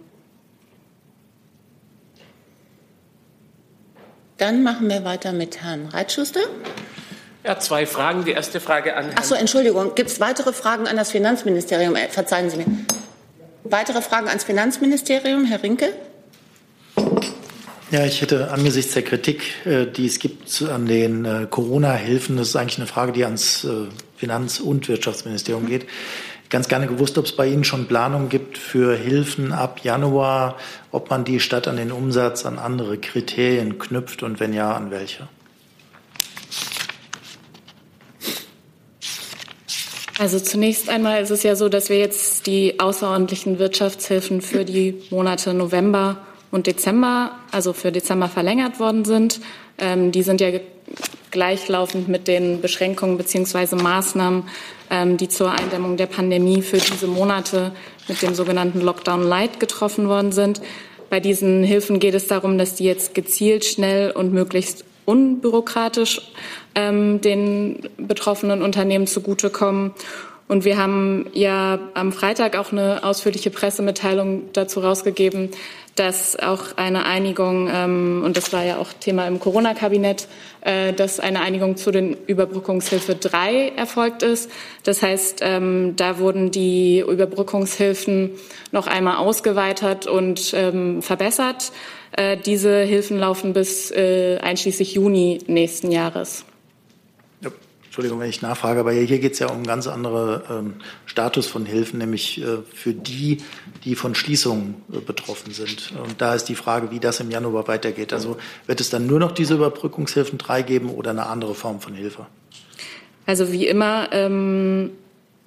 Dann machen wir weiter mit Herrn Reitschuster. Ja, zwei Fragen. Die erste Frage an Herrn. Ach so, Entschuldigung. Gibt es weitere Fragen an das Finanzministerium? Äh, verzeihen Sie mir. Weitere Fragen ans Finanzministerium, Herr Rinke? Ja, ich hätte angesichts der Kritik, äh, die es gibt an den äh, Corona-Hilfen, das ist eigentlich eine Frage, die ans Finanz- und Wirtschaftsministerium geht, ganz gerne gewusst, ob es bei Ihnen schon Planungen gibt für Hilfen ab Januar, ob man die statt an den Umsatz an andere Kriterien knüpft und wenn ja, an welche? Also zunächst einmal ist es ja so, dass wir jetzt die außerordentlichen Wirtschaftshilfen für die Monate November und Dezember, also für Dezember verlängert worden sind. Ähm, die sind ja gleichlaufend mit den Beschränkungen beziehungsweise Maßnahmen, ähm, die zur Eindämmung der Pandemie für diese Monate mit dem sogenannten Lockdown Light getroffen worden sind. Bei diesen Hilfen geht es darum, dass die jetzt gezielt, schnell und möglichst unbürokratisch ähm, den betroffenen Unternehmen zugutekommen. Und wir haben ja am Freitag auch eine ausführliche Pressemitteilung dazu rausgegeben, dass auch eine Einigung, ähm, und das war ja auch Thema im Corona-Kabinett, äh, dass eine Einigung zu den Überbrückungshilfe 3 erfolgt ist. Das heißt, ähm, da wurden die Überbrückungshilfen noch einmal ausgeweitet und ähm, verbessert. Äh, diese Hilfen laufen bis äh, einschließlich Juni nächsten Jahres. Entschuldigung, wenn ich nachfrage, aber hier geht es ja um einen ganz anderen ähm, Status von Hilfen, nämlich äh, für die, die von Schließungen äh, betroffen sind. Und da ist die Frage, wie das im Januar weitergeht. Also wird es dann nur noch diese Überbrückungshilfen 3 geben oder eine andere Form von Hilfe? Also wie immer, ähm,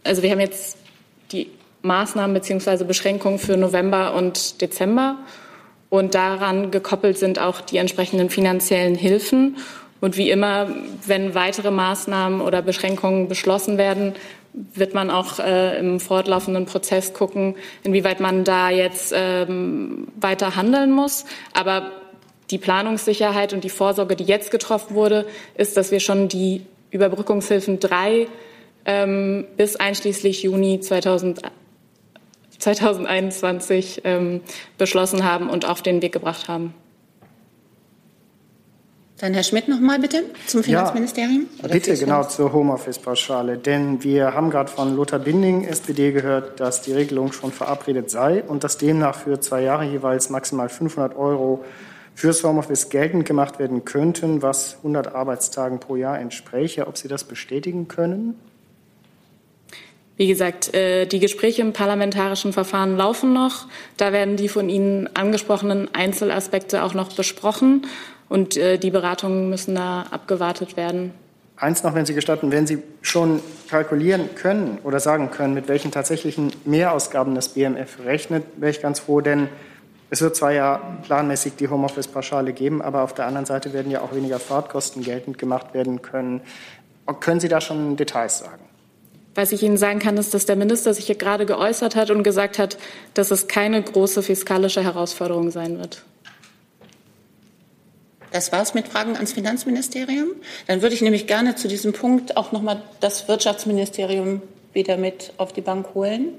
also wir haben jetzt die Maßnahmen bzw. Beschränkungen für November und Dezember. Und daran gekoppelt sind auch die entsprechenden finanziellen Hilfen. Und wie immer, wenn weitere Maßnahmen oder Beschränkungen beschlossen werden, wird man auch äh, im fortlaufenden Prozess gucken, inwieweit man da jetzt ähm, weiter handeln muss. Aber die Planungssicherheit und die Vorsorge, die jetzt getroffen wurde, ist, dass wir schon die Überbrückungshilfen drei ähm, bis einschließlich Juni 2000, 2021 ähm, beschlossen haben und auf den Weg gebracht haben. Dann Herr Schmidt noch mal bitte zum Finanzministerium. Ja, bitte genau zur Homeoffice-Pauschale. Denn wir haben gerade von Lothar Binding, SPD, gehört, dass die Regelung schon verabredet sei und dass demnach für zwei Jahre jeweils maximal 500 Euro fürs Homeoffice geltend gemacht werden könnten, was 100 Arbeitstagen pro Jahr entspräche. Ob Sie das bestätigen können? Wie gesagt, äh, die Gespräche im parlamentarischen Verfahren laufen noch. Da werden die von Ihnen angesprochenen Einzelaspekte auch noch besprochen. Und äh, die Beratungen müssen da abgewartet werden. Eins noch, wenn Sie gestatten, wenn Sie schon kalkulieren können oder sagen können, mit welchen tatsächlichen Mehrausgaben das BMF rechnet, wäre ich ganz froh, denn es wird zwar ja planmäßig die Homeoffice-Pauschale geben, aber auf der anderen Seite werden ja auch weniger Fahrtkosten geltend gemacht werden können. Können Sie da schon Details sagen? Was ich Ihnen sagen kann, ist, dass der Minister sich hier gerade geäußert hat und gesagt hat, dass es keine große fiskalische Herausforderung sein wird. Das war's mit Fragen ans Finanzministerium. Dann würde ich nämlich gerne zu diesem Punkt auch noch mal das Wirtschaftsministerium wieder mit auf die Bank holen.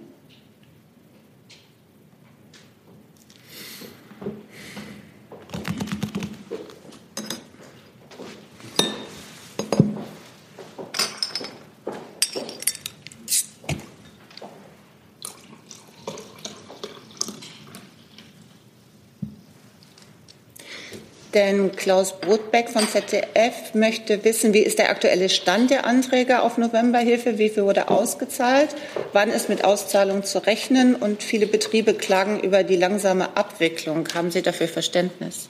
Denn Klaus Brotbeck vom ZDF möchte wissen, wie ist der aktuelle Stand der Anträge auf Novemberhilfe? Wie viel wurde ausgezahlt? Wann ist mit Auszahlung zu rechnen? Und viele Betriebe klagen über die langsame Abwicklung. Haben Sie dafür Verständnis?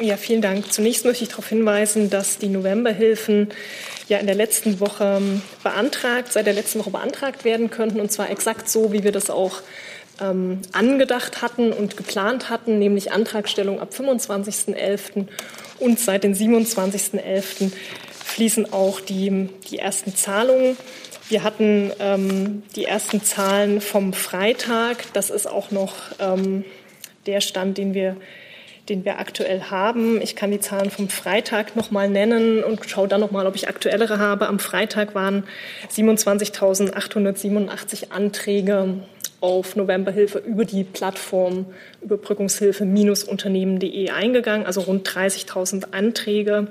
Ja, vielen Dank. Zunächst möchte ich darauf hinweisen, dass die Novemberhilfen ja in der letzten Woche beantragt, seit der letzten Woche beantragt werden könnten, und zwar exakt so, wie wir das auch ähm, angedacht hatten und geplant hatten, nämlich Antragstellung ab 25.11. und seit dem 27.11. fließen auch die, die ersten Zahlungen. Wir hatten ähm, die ersten Zahlen vom Freitag. Das ist auch noch ähm, der Stand, den wir den wir aktuell haben. Ich kann die Zahlen vom Freitag noch mal nennen und schaue dann noch mal, ob ich aktuellere habe. Am Freitag waren 27.887 Anträge auf Novemberhilfe über die Plattform Überbrückungshilfe-unternehmen.de eingegangen, also rund 30.000 Anträge.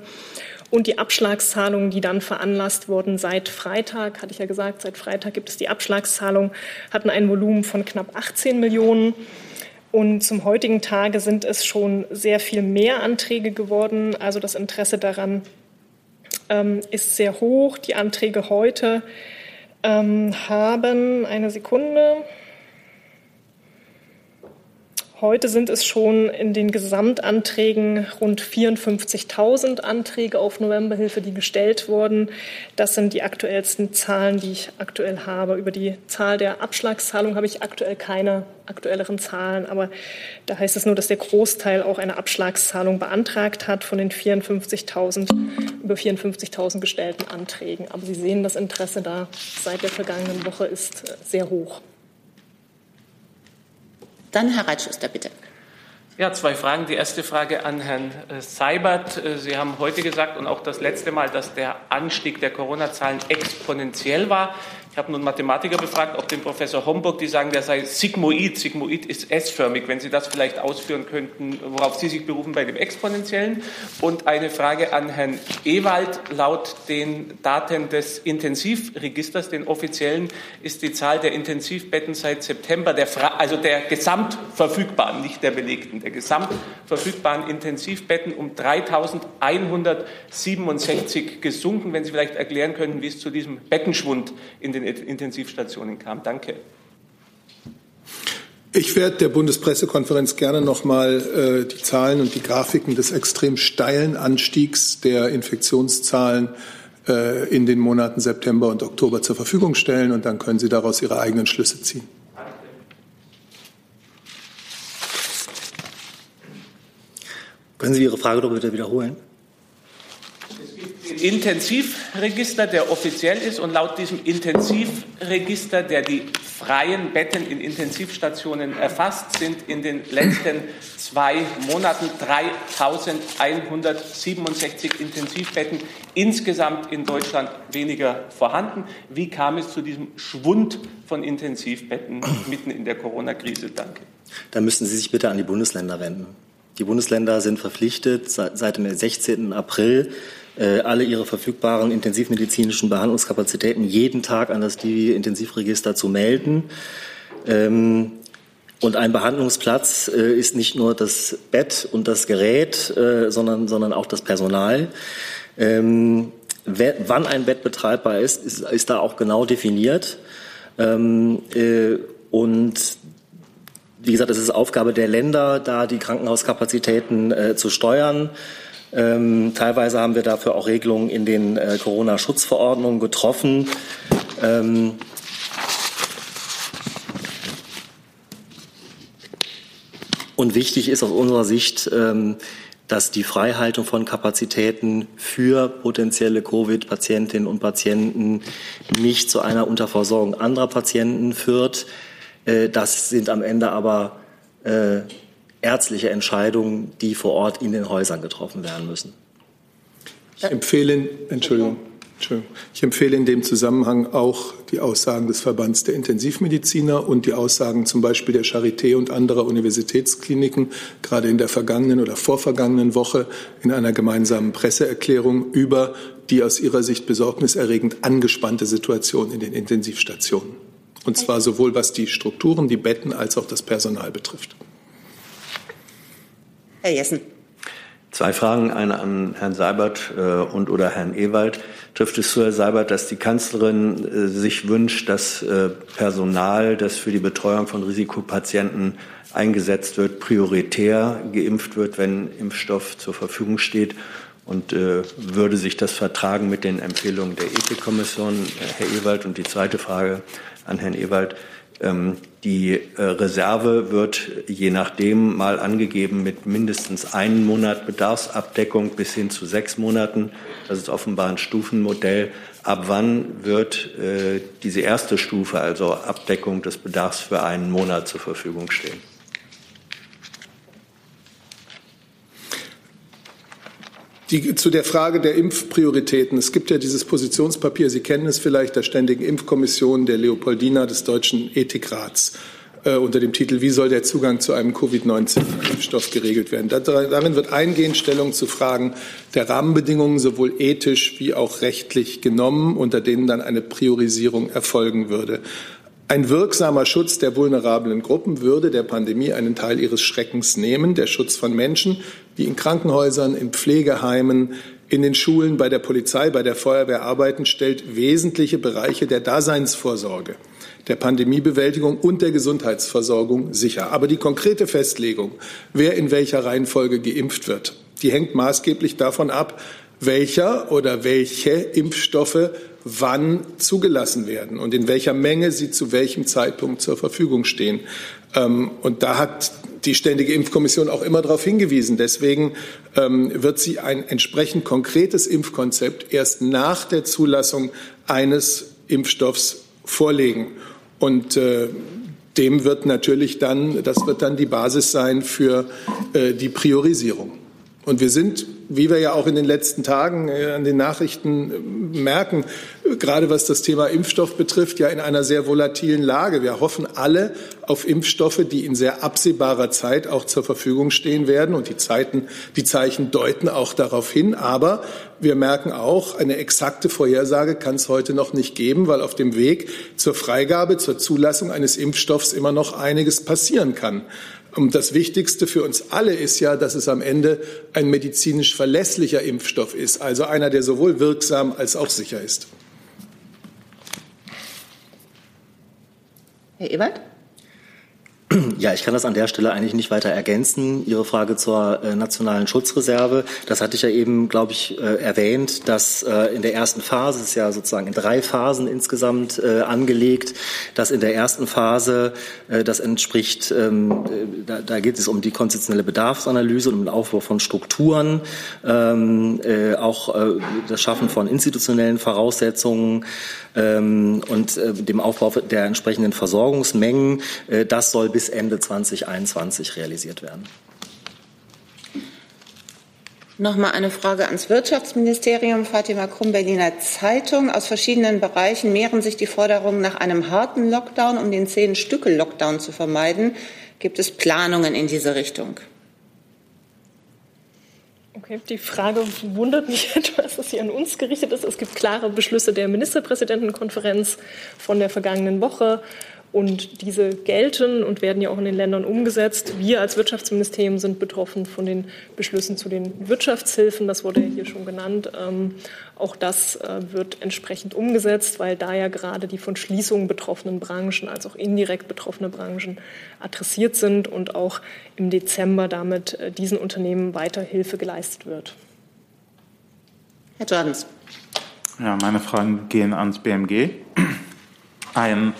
Und die Abschlagszahlungen, die dann veranlasst wurden seit Freitag, hatte ich ja gesagt, seit Freitag gibt es die Abschlagszahlung, hatten ein Volumen von knapp 18 Millionen. Und zum heutigen Tage sind es schon sehr viel mehr Anträge geworden. Also das Interesse daran ähm, ist sehr hoch. Die Anträge heute ähm, haben eine Sekunde. Heute sind es schon in den Gesamtanträgen rund 54.000 Anträge auf Novemberhilfe, die gestellt wurden. Das sind die aktuellsten Zahlen, die ich aktuell habe. Über die Zahl der Abschlagszahlung habe ich aktuell keine aktuelleren Zahlen, aber da heißt es nur, dass der Großteil auch eine Abschlagszahlung beantragt hat von den 54.000 über 54.000 gestellten Anträgen. Aber Sie sehen, das Interesse da seit der vergangenen Woche ist sehr hoch. Dann Herr Reitschuster, bitte. Ja, zwei Fragen. Die erste Frage an Herrn äh, Seibert. Äh, Sie haben heute gesagt und auch das letzte Mal, dass der Anstieg der Corona-Zahlen exponentiell war. Ich habe nun Mathematiker befragt, ob den Professor Homburg, die sagen, der sei Sigmoid. Sigmoid ist S-förmig. Wenn Sie das vielleicht ausführen könnten, worauf Sie sich berufen bei dem Exponentiellen. Und eine Frage an Herrn Ewald. Laut den Daten des Intensivregisters, den offiziellen, ist die Zahl der Intensivbetten seit September, der also der gesamtverfügbaren, nicht der belegten, der gesamtverfügbaren Intensivbetten um 3.167 gesunken. Wenn Sie vielleicht erklären könnten, wie es zu diesem Bettenschwund in den Intensivstationen kam. Danke. Ich werde der Bundespressekonferenz gerne noch mal äh, die Zahlen und die Grafiken des extrem steilen Anstiegs der Infektionszahlen äh, in den Monaten September und Oktober zur Verfügung stellen, und dann können Sie daraus Ihre eigenen Schlüsse ziehen. Können Sie Ihre Frage doch bitte wiederholen? Intensivregister, der offiziell ist. Und laut diesem Intensivregister, der die freien Betten in Intensivstationen erfasst, sind in den letzten zwei Monaten 3.167 Intensivbetten insgesamt in Deutschland weniger vorhanden. Wie kam es zu diesem Schwund von Intensivbetten mitten in der Corona-Krise? Danke. Da müssten Sie sich bitte an die Bundesländer wenden. Die Bundesländer sind verpflichtet, seit dem 16. April alle ihre verfügbaren intensivmedizinischen Behandlungskapazitäten jeden Tag an das Divi-Intensivregister zu melden. Ähm, und ein Behandlungsplatz äh, ist nicht nur das Bett und das Gerät, äh, sondern, sondern auch das Personal. Ähm, wer, wann ein Bett betreibbar ist, ist, ist da auch genau definiert. Ähm, äh, und wie gesagt, es ist Aufgabe der Länder, da die Krankenhauskapazitäten äh, zu steuern. Ähm, teilweise haben wir dafür auch Regelungen in den äh, Corona-Schutzverordnungen getroffen. Ähm, und wichtig ist aus unserer Sicht, ähm, dass die Freihaltung von Kapazitäten für potenzielle Covid-Patientinnen und Patienten nicht zu einer Unterversorgung anderer Patienten führt. Äh, das sind am Ende aber äh, ärztliche Entscheidungen, die vor Ort in den Häusern getroffen werden müssen. Ich empfehle, Entschuldigung, Entschuldigung, ich empfehle in dem Zusammenhang auch die Aussagen des Verbands der Intensivmediziner und die Aussagen zum Beispiel der Charité und anderer Universitätskliniken, gerade in der vergangenen oder vorvergangenen Woche in einer gemeinsamen Presseerklärung über die aus ihrer Sicht besorgniserregend angespannte Situation in den Intensivstationen. Und zwar sowohl was die Strukturen, die Betten als auch das Personal betrifft. Herr Jessen. Zwei Fragen, eine an Herrn Seibert äh, und oder Herrn Ewald. Trifft es zu, Herr Seibert, dass die Kanzlerin äh, sich wünscht, dass äh, Personal, das für die Betreuung von Risikopatienten eingesetzt wird, prioritär geimpft wird, wenn Impfstoff zur Verfügung steht? Und würde sich das vertragen mit den Empfehlungen der Ethikkommission, Herr Ewald? Und die zweite Frage an Herrn Ewald. Ähm, die äh, Reserve wird je nachdem mal angegeben mit mindestens einem Monat Bedarfsabdeckung bis hin zu sechs Monaten. Das ist offenbar ein Stufenmodell. Ab wann wird äh, diese erste Stufe, also Abdeckung des Bedarfs für einen Monat zur Verfügung stehen? Die, zu der Frage der Impfprioritäten. Es gibt ja dieses Positionspapier, Sie kennen es vielleicht, der Ständigen Impfkommission der Leopoldina des Deutschen Ethikrats äh, unter dem Titel Wie soll der Zugang zu einem Covid-19-Impfstoff geregelt werden? darin wird eingehend Stellung zu Fragen der Rahmenbedingungen sowohl ethisch wie auch rechtlich genommen, unter denen dann eine Priorisierung erfolgen würde. Ein wirksamer Schutz der vulnerablen Gruppen würde der Pandemie einen Teil ihres Schreckens nehmen. Der Schutz von Menschen, die in Krankenhäusern, in Pflegeheimen, in den Schulen, bei der Polizei, bei der Feuerwehr arbeiten, stellt wesentliche Bereiche der Daseinsvorsorge, der Pandemiebewältigung und der Gesundheitsversorgung sicher. Aber die konkrete Festlegung, wer in welcher Reihenfolge geimpft wird, die hängt maßgeblich davon ab, welcher oder welche Impfstoffe wann zugelassen werden und in welcher Menge sie zu welchem Zeitpunkt zur Verfügung stehen. Ähm, und da hat die Ständige Impfkommission auch immer darauf hingewiesen. Deswegen ähm, wird sie ein entsprechend konkretes Impfkonzept erst nach der Zulassung eines Impfstoffs vorlegen. Und äh, dem wird natürlich dann, das wird dann die Basis sein für äh, die Priorisierung. Und wir sind wie wir ja auch in den letzten Tagen äh, an den Nachrichten äh, merken, gerade was das Thema Impfstoff betrifft, ja in einer sehr volatilen Lage. Wir hoffen alle auf Impfstoffe, die in sehr absehbarer Zeit auch zur Verfügung stehen werden. Und die Zeiten, die Zeichen deuten auch darauf hin. Aber wir merken auch, eine exakte Vorhersage kann es heute noch nicht geben, weil auf dem Weg zur Freigabe, zur Zulassung eines Impfstoffs immer noch einiges passieren kann. Und das Wichtigste für uns alle ist ja, dass es am Ende ein medizinisch verlässlicher Impfstoff ist, also einer, der sowohl wirksam als auch sicher ist. Herr Ewald? Ja, ich kann das an der Stelle eigentlich nicht weiter ergänzen. Ihre Frage zur äh, nationalen Schutzreserve, das hatte ich ja eben, glaube ich, äh, erwähnt, dass äh, in der ersten Phase, ist ja sozusagen in drei Phasen insgesamt äh, angelegt, dass in der ersten Phase, äh, das entspricht, ähm, äh, da, da, geht es um die konzeptionelle Bedarfsanalyse und um den Aufbau von Strukturen, ähm, auch das Schaffen von institutionellen Voraussetzungen ähm, und dem Aufbau der entsprechenden Versorgungsmengen. das soll bis Ende 2021 realisiert werden. Nochmal eine Frage ans Wirtschaftsministerium. Fatima Krumm, Berliner Zeitung. Aus verschiedenen Bereichen mehren sich die Forderungen nach einem harten Lockdown, um den Zehn-Stücke-Lockdown zu vermeiden. Gibt es Planungen in diese Richtung? Okay, die Frage wundert mich etwas, dass sie an uns gerichtet ist. Es gibt klare Beschlüsse der Ministerpräsidentenkonferenz von der vergangenen Woche und diese gelten und werden ja auch in den Ländern umgesetzt. Wir als Wirtschaftsministerium sind betroffen von den Beschlüssen zu den Wirtschaftshilfen. Das wurde ja hier schon genannt. Ähm, auch das äh, wird entsprechend umgesetzt, weil da ja gerade die von Schließungen betroffenen Branchen als auch indirekt betroffene Branchen adressiert sind und auch im Dezember damit äh, diesen Unternehmen weiter Hilfe geleistet wird. Herr Jordans. Ja, meine Fragen gehen ans BMG. Ein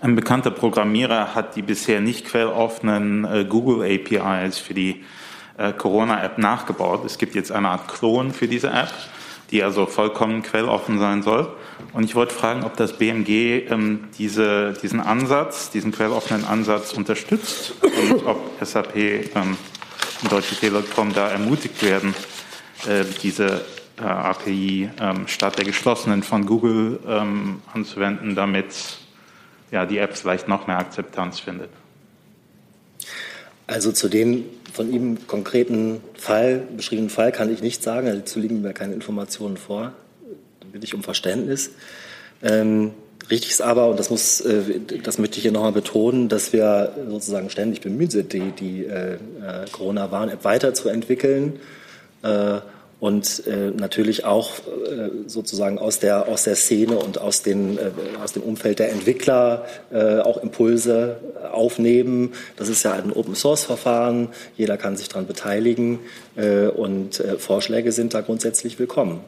ein bekannter Programmierer hat die bisher nicht quelloffenen äh, Google APIs für die äh, Corona-App nachgebaut. Es gibt jetzt eine Art Klon für diese App, die also vollkommen quelloffen sein soll. Und ich wollte fragen, ob das BMG ähm, diese, diesen Ansatz, diesen quelloffenen Ansatz unterstützt und ob SAP ähm, und Deutsche Telekom da ermutigt werden, äh, diese äh, API ähm, statt der geschlossenen von Google ähm, anzuwenden, damit ja, die App vielleicht noch mehr Akzeptanz findet? Also zu dem von ihm konkreten Fall, beschriebenen Fall kann ich nichts sagen. Dazu liegen mir keine Informationen vor. Da bitte ich um Verständnis. Ähm, Richtig ist aber, und das muss, äh, das möchte ich hier nochmal betonen, dass wir sozusagen ständig bemüht sind, die, die äh, Corona-Warn-App weiterzuentwickeln. Äh, und äh, natürlich auch äh, sozusagen aus der, aus der Szene und aus, den, äh, aus dem Umfeld der Entwickler äh, auch Impulse aufnehmen. Das ist ja ein Open-Source-Verfahren, jeder kann sich daran beteiligen äh, und äh, Vorschläge sind da grundsätzlich willkommen.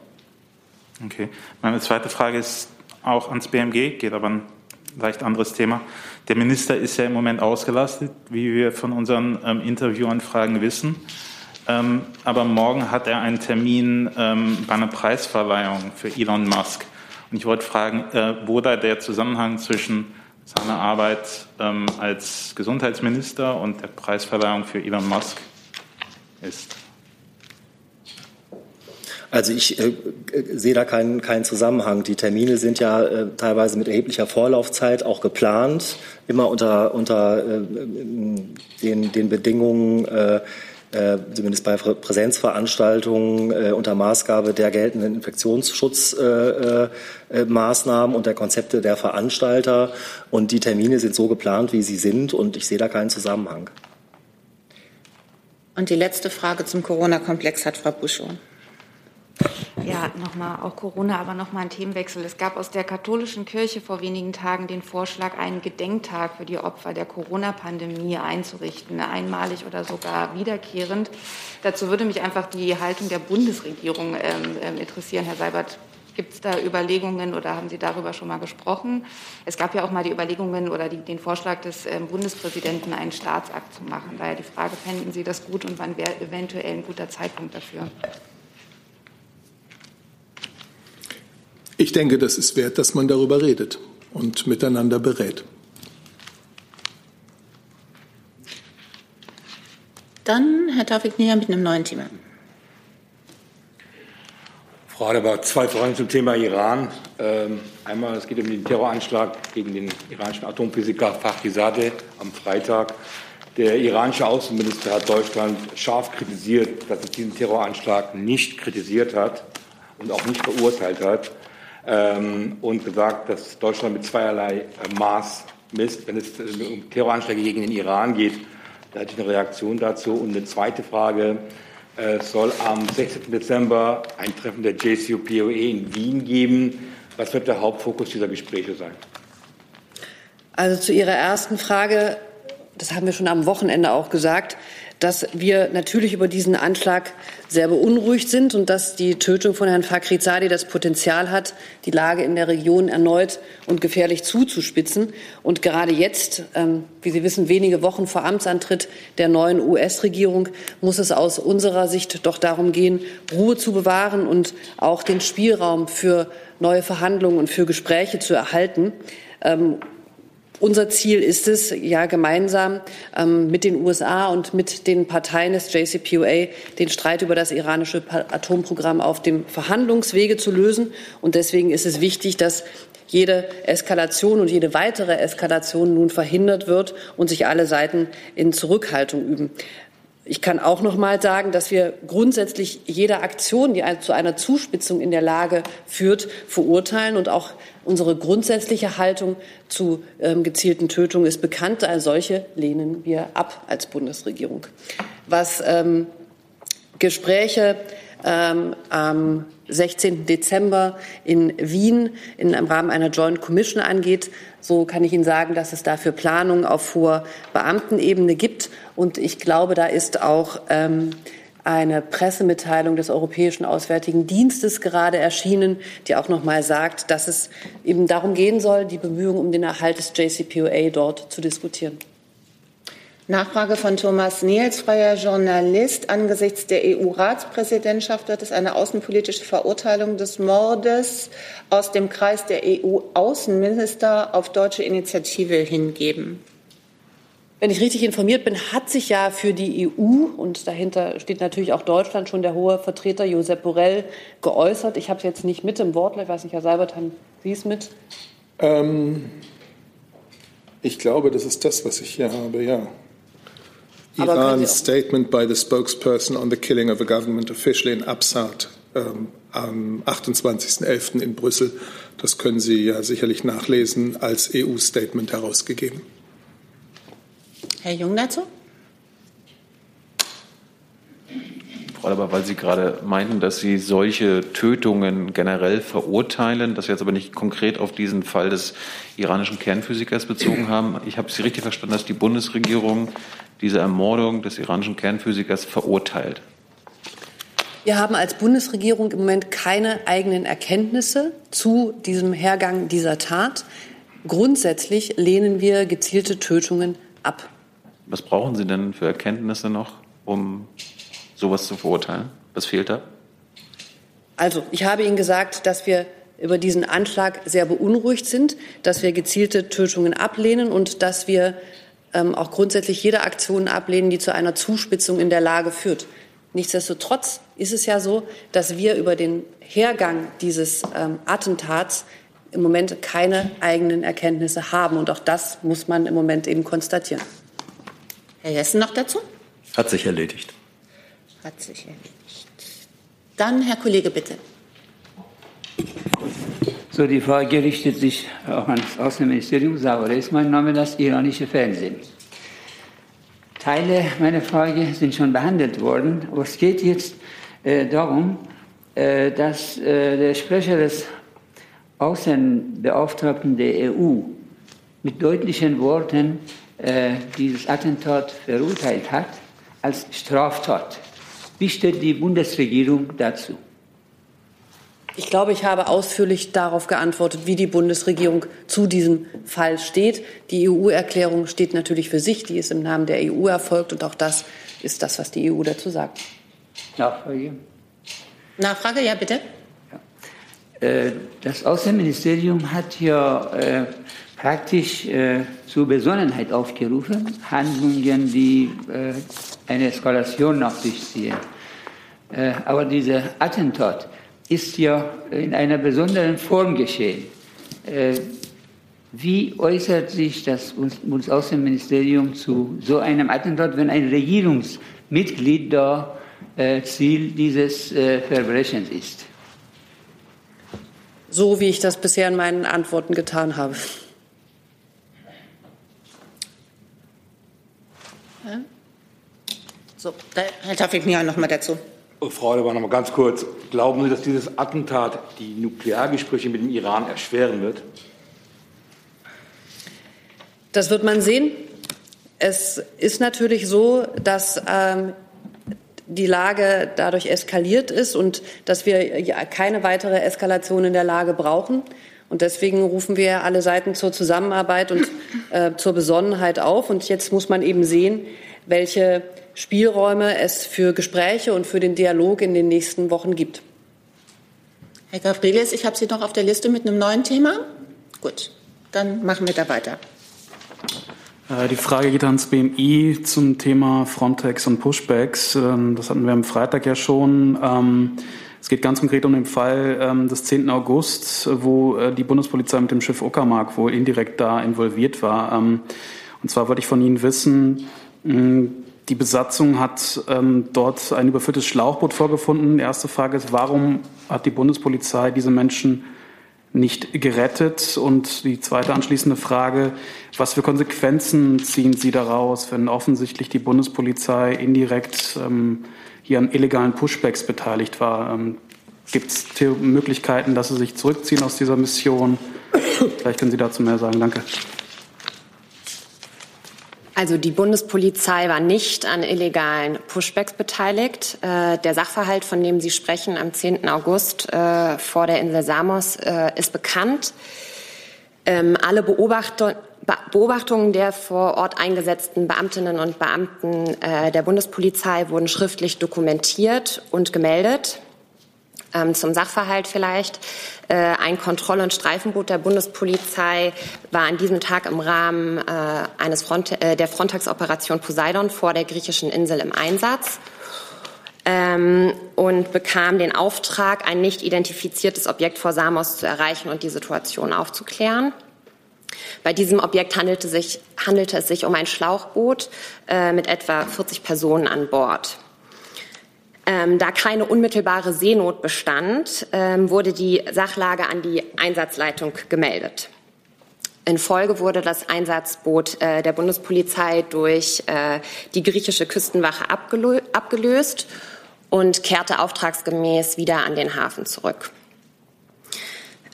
Okay. Meine zweite Frage ist auch ans BMG, geht aber ein leicht anderes Thema. Der Minister ist ja im Moment ausgelastet, wie wir von unseren ähm, Interviewanfragen wissen. Ähm, aber morgen hat er einen Termin ähm, bei einer Preisverleihung für Elon Musk. Und ich wollte fragen, äh, wo da der Zusammenhang zwischen seiner Arbeit ähm, als Gesundheitsminister und der Preisverleihung für Elon Musk ist. Also ich äh, sehe da keinen, keinen Zusammenhang. Die Termine sind ja äh, teilweise mit erheblicher Vorlaufzeit auch geplant, immer unter, unter äh, den, den Bedingungen, äh, äh, zumindest bei Präsenzveranstaltungen äh, unter Maßgabe der geltenden Infektionsschutzmaßnahmen und der Konzepte der Veranstalter. Und die Termine sind so geplant, wie sie sind, und ich sehe da keinen Zusammenhang. Und die letzte Frage zum Corona-Komplex hat Frau Buschow. Ja, nochmal auch Corona, aber nochmal ein Themenwechsel. Es gab aus der katholischen Kirche vor wenigen Tagen den Vorschlag, einen Gedenktag für die Opfer der Corona-Pandemie einzurichten, einmalig oder sogar wiederkehrend. Dazu würde mich einfach die Haltung der Bundesregierung ähm, ähm interessieren, Herr Seibert. Gibt es da Überlegungen oder haben Sie darüber schon mal gesprochen? Es gab ja auch mal die Überlegungen oder die, den Vorschlag des ähm, Bundespräsidenten, einen Staatsakt zu machen. Daher die Frage, fänden Sie das gut und wann wäre eventuell ein guter Zeitpunkt dafür? Ich denke, das ist wert, dass man darüber redet und miteinander berät. Dann Herr Taufik Nia mit einem neuen Thema. Frau Adebar, zwei Fragen zum Thema Iran. Ähm, einmal, es geht um den Terroranschlag gegen den iranischen Atomphysiker Fakhrizadeh am Freitag. Der iranische Außenminister hat Deutschland scharf kritisiert, dass es diesen Terroranschlag nicht kritisiert hat und auch nicht verurteilt hat ähm, und gesagt, dass Deutschland mit zweierlei äh, Maß misst, wenn es äh, um Terroranschläge gegen den Iran geht. Da hatte ich eine Reaktion dazu. Und eine zweite Frage. Es soll am 16. Dezember ein Treffen der JCPOE in Wien geben. Was wird der Hauptfokus dieser Gespräche sein? Also zu Ihrer ersten Frage, das haben wir schon am Wochenende auch gesagt dass wir natürlich über diesen Anschlag sehr beunruhigt sind und dass die Tötung von Herrn Fakhrizadeh das Potenzial hat, die Lage in der Region erneut und gefährlich zuzuspitzen. Und gerade jetzt, ähm, wie Sie wissen, wenige Wochen vor Amtsantritt der neuen US-Regierung, muss es aus unserer Sicht doch darum gehen, Ruhe zu bewahren und auch den Spielraum für neue Verhandlungen und für Gespräche zu erhalten. Unser Ziel ist es, ja gemeinsam ähm, mit den USA und mit den Parteien des JCPOA den Streit über das iranische Atomprogramm auf dem Verhandlungswege zu lösen. Und deswegen ist es wichtig, dass jede Eskalation und jede weitere Eskalation nun verhindert wird und sich alle Seiten in Zurückhaltung üben. Ich kann auch noch mal sagen, dass wir grundsätzlich jede Aktion, die zu einer Zuspitzung in der Lage führt, verurteilen und auch unsere grundsätzliche Haltung zu ähm, gezielten Tötungen ist bekannt. Als solche lehnen wir ab als Bundesregierung. Was ähm, Gespräche ähm, am 16. Dezember in Wien in, im Rahmen einer Joint Commission angeht. So kann ich Ihnen sagen, dass es dafür Planungen auf hoher Beamtenebene gibt. Und ich glaube, da ist auch ähm, eine Pressemitteilung des Europäischen Auswärtigen Dienstes gerade erschienen, die auch noch mal sagt, dass es eben darum gehen soll, die Bemühungen um den Erhalt des JCPOA dort zu diskutieren. Nachfrage von Thomas Niels, freier Journalist. Angesichts der EU-Ratspräsidentschaft wird es eine außenpolitische Verurteilung des Mordes aus dem Kreis der EU-Außenminister auf deutsche Initiative hingeben. Wenn ich richtig informiert bin, hat sich ja für die EU und dahinter steht natürlich auch Deutschland schon der hohe Vertreter Josep Borrell geäußert. Ich habe es jetzt nicht mit im Wort. Ich weiß nicht, Herr Seibert, haben Sie es mit? Ähm, ich glaube, das ist das, was ich hier habe, ja. Iran's statement by the spokesperson on the killing of a government official in Absat um, am 28.11. in Brüssel. Das können Sie ja sicherlich nachlesen, als EU-Statement herausgegeben. Herr Jung dazu? Frau aber weil Sie gerade meinten, dass Sie solche Tötungen generell verurteilen, das jetzt aber nicht konkret auf diesen Fall des iranischen Kernphysikers bezogen haben. Ich habe Sie richtig verstanden, dass die Bundesregierung diese Ermordung des iranischen Kernphysikers verurteilt. Wir haben als Bundesregierung im Moment keine eigenen Erkenntnisse zu diesem Hergang dieser Tat. Grundsätzlich lehnen wir gezielte Tötungen ab. Was brauchen Sie denn für Erkenntnisse noch, um sowas zu verurteilen? Was fehlt da? Also, ich habe Ihnen gesagt, dass wir über diesen Anschlag sehr beunruhigt sind, dass wir gezielte Tötungen ablehnen und dass wir ähm, auch grundsätzlich jede Aktion ablehnen, die zu einer Zuspitzung in der Lage führt. Nichtsdestotrotz ist es ja so, dass wir über den Hergang dieses ähm, Attentats im Moment keine eigenen Erkenntnisse haben. Und auch das muss man im Moment eben konstatieren. Herr Jessen noch dazu? Hat sich erledigt. Hat sich erledigt. Dann Herr Kollege, bitte. So, die Frage richtet sich auch an das Außenministerium. Sauer ist mein Name, das iranische Fernsehen. Teile meiner Frage sind schon behandelt worden, aber es geht jetzt äh, darum, äh, dass äh, der Sprecher des Außenbeauftragten der EU mit deutlichen Worten äh, dieses Attentat verurteilt hat als Straftat. Wie steht die Bundesregierung dazu? Ich glaube, ich habe ausführlich darauf geantwortet, wie die Bundesregierung zu diesem Fall steht. Die EU-Erklärung steht natürlich für sich, die ist im Namen der EU erfolgt und auch das ist das, was die EU dazu sagt. Nachfrage. Nachfrage, ja bitte. Äh, das Außenministerium hat ja äh, praktisch äh, zur Besonnenheit aufgerufen, Handlungen, die eine Eskalation nach sich ziehen. Aber dieser Attentat ist ja in einer besonderen Form geschehen. Äh, wie äußert sich das Bundesaußenministerium zu so einem Attentat, wenn ein Regierungsmitglied da äh, Ziel dieses äh, Verbrechens ist? So wie ich das bisher in meinen Antworten getan habe. So, Herr Tafik Nia noch mal dazu. Frau Leber, noch mal ganz kurz. Glauben Sie, dass dieses Attentat die Nukleargespräche mit dem Iran erschweren wird? Das wird man sehen. Es ist natürlich so, dass ähm, die Lage dadurch eskaliert ist und dass wir ja keine weitere Eskalation in der Lage brauchen. Und deswegen rufen wir alle Seiten zur Zusammenarbeit und äh, zur Besonnenheit auf. Und jetzt muss man eben sehen, welche Spielräume es für Gespräche und für den Dialog in den nächsten Wochen gibt. Herr Gavrilis, ich habe Sie noch auf der Liste mit einem neuen Thema. Gut, dann machen wir da weiter. Äh, die Frage geht ans BMI zum Thema Frontex und Pushbacks. Ähm, das hatten wir am Freitag ja schon. Ähm, es geht ganz konkret um den Fall ähm, des 10. August, wo äh, die Bundespolizei mit dem Schiff Uckermark wohl indirekt da involviert war. Und zwar wollte ich von Ihnen wissen, die Besatzung hat ähm, dort ein überfülltes Schlauchboot vorgefunden. Die erste Frage ist, warum hat die Bundespolizei diese Menschen nicht gerettet? Und die zweite anschließende Frage, was für Konsequenzen ziehen Sie daraus, wenn offensichtlich die Bundespolizei indirekt ähm, hier an illegalen Pushbacks beteiligt war? Ähm, Gibt es Möglichkeiten, dass Sie sich zurückziehen aus dieser Mission? Vielleicht können Sie dazu mehr sagen. Danke. Also die Bundespolizei war nicht an illegalen Pushbacks beteiligt. Äh, der Sachverhalt, von dem Sie sprechen, am 10. August äh, vor der Insel Samos, äh, ist bekannt. Ähm, alle Beobachtungen der vor Ort eingesetzten Beamtinnen und Beamten der Bundespolizei wurden schriftlich dokumentiert und gemeldet. Ähm, zum Sachverhalt vielleicht. Äh, ein Kontroll- und Streifenboot der Bundespolizei war an diesem Tag im Rahmen äh, eines Front äh, der Frontex-Operation Poseidon vor der griechischen Insel im Einsatz ähm, und bekam den Auftrag, ein nicht identifiziertes Objekt vor Samos zu erreichen und die Situation aufzuklären. Bei diesem Objekt handelte, sich, handelte es sich um ein Schlauchboot äh, mit etwa 40 Personen an Bord. Ähm, da keine unmittelbare Seenot bestand, ähm, wurde die Sachlage an die Einsatzleitung gemeldet. In Folge wurde das Einsatzboot äh, der Bundespolizei durch äh, die griechische Küstenwache abgelö abgelöst und kehrte auftragsgemäß wieder an den Hafen zurück.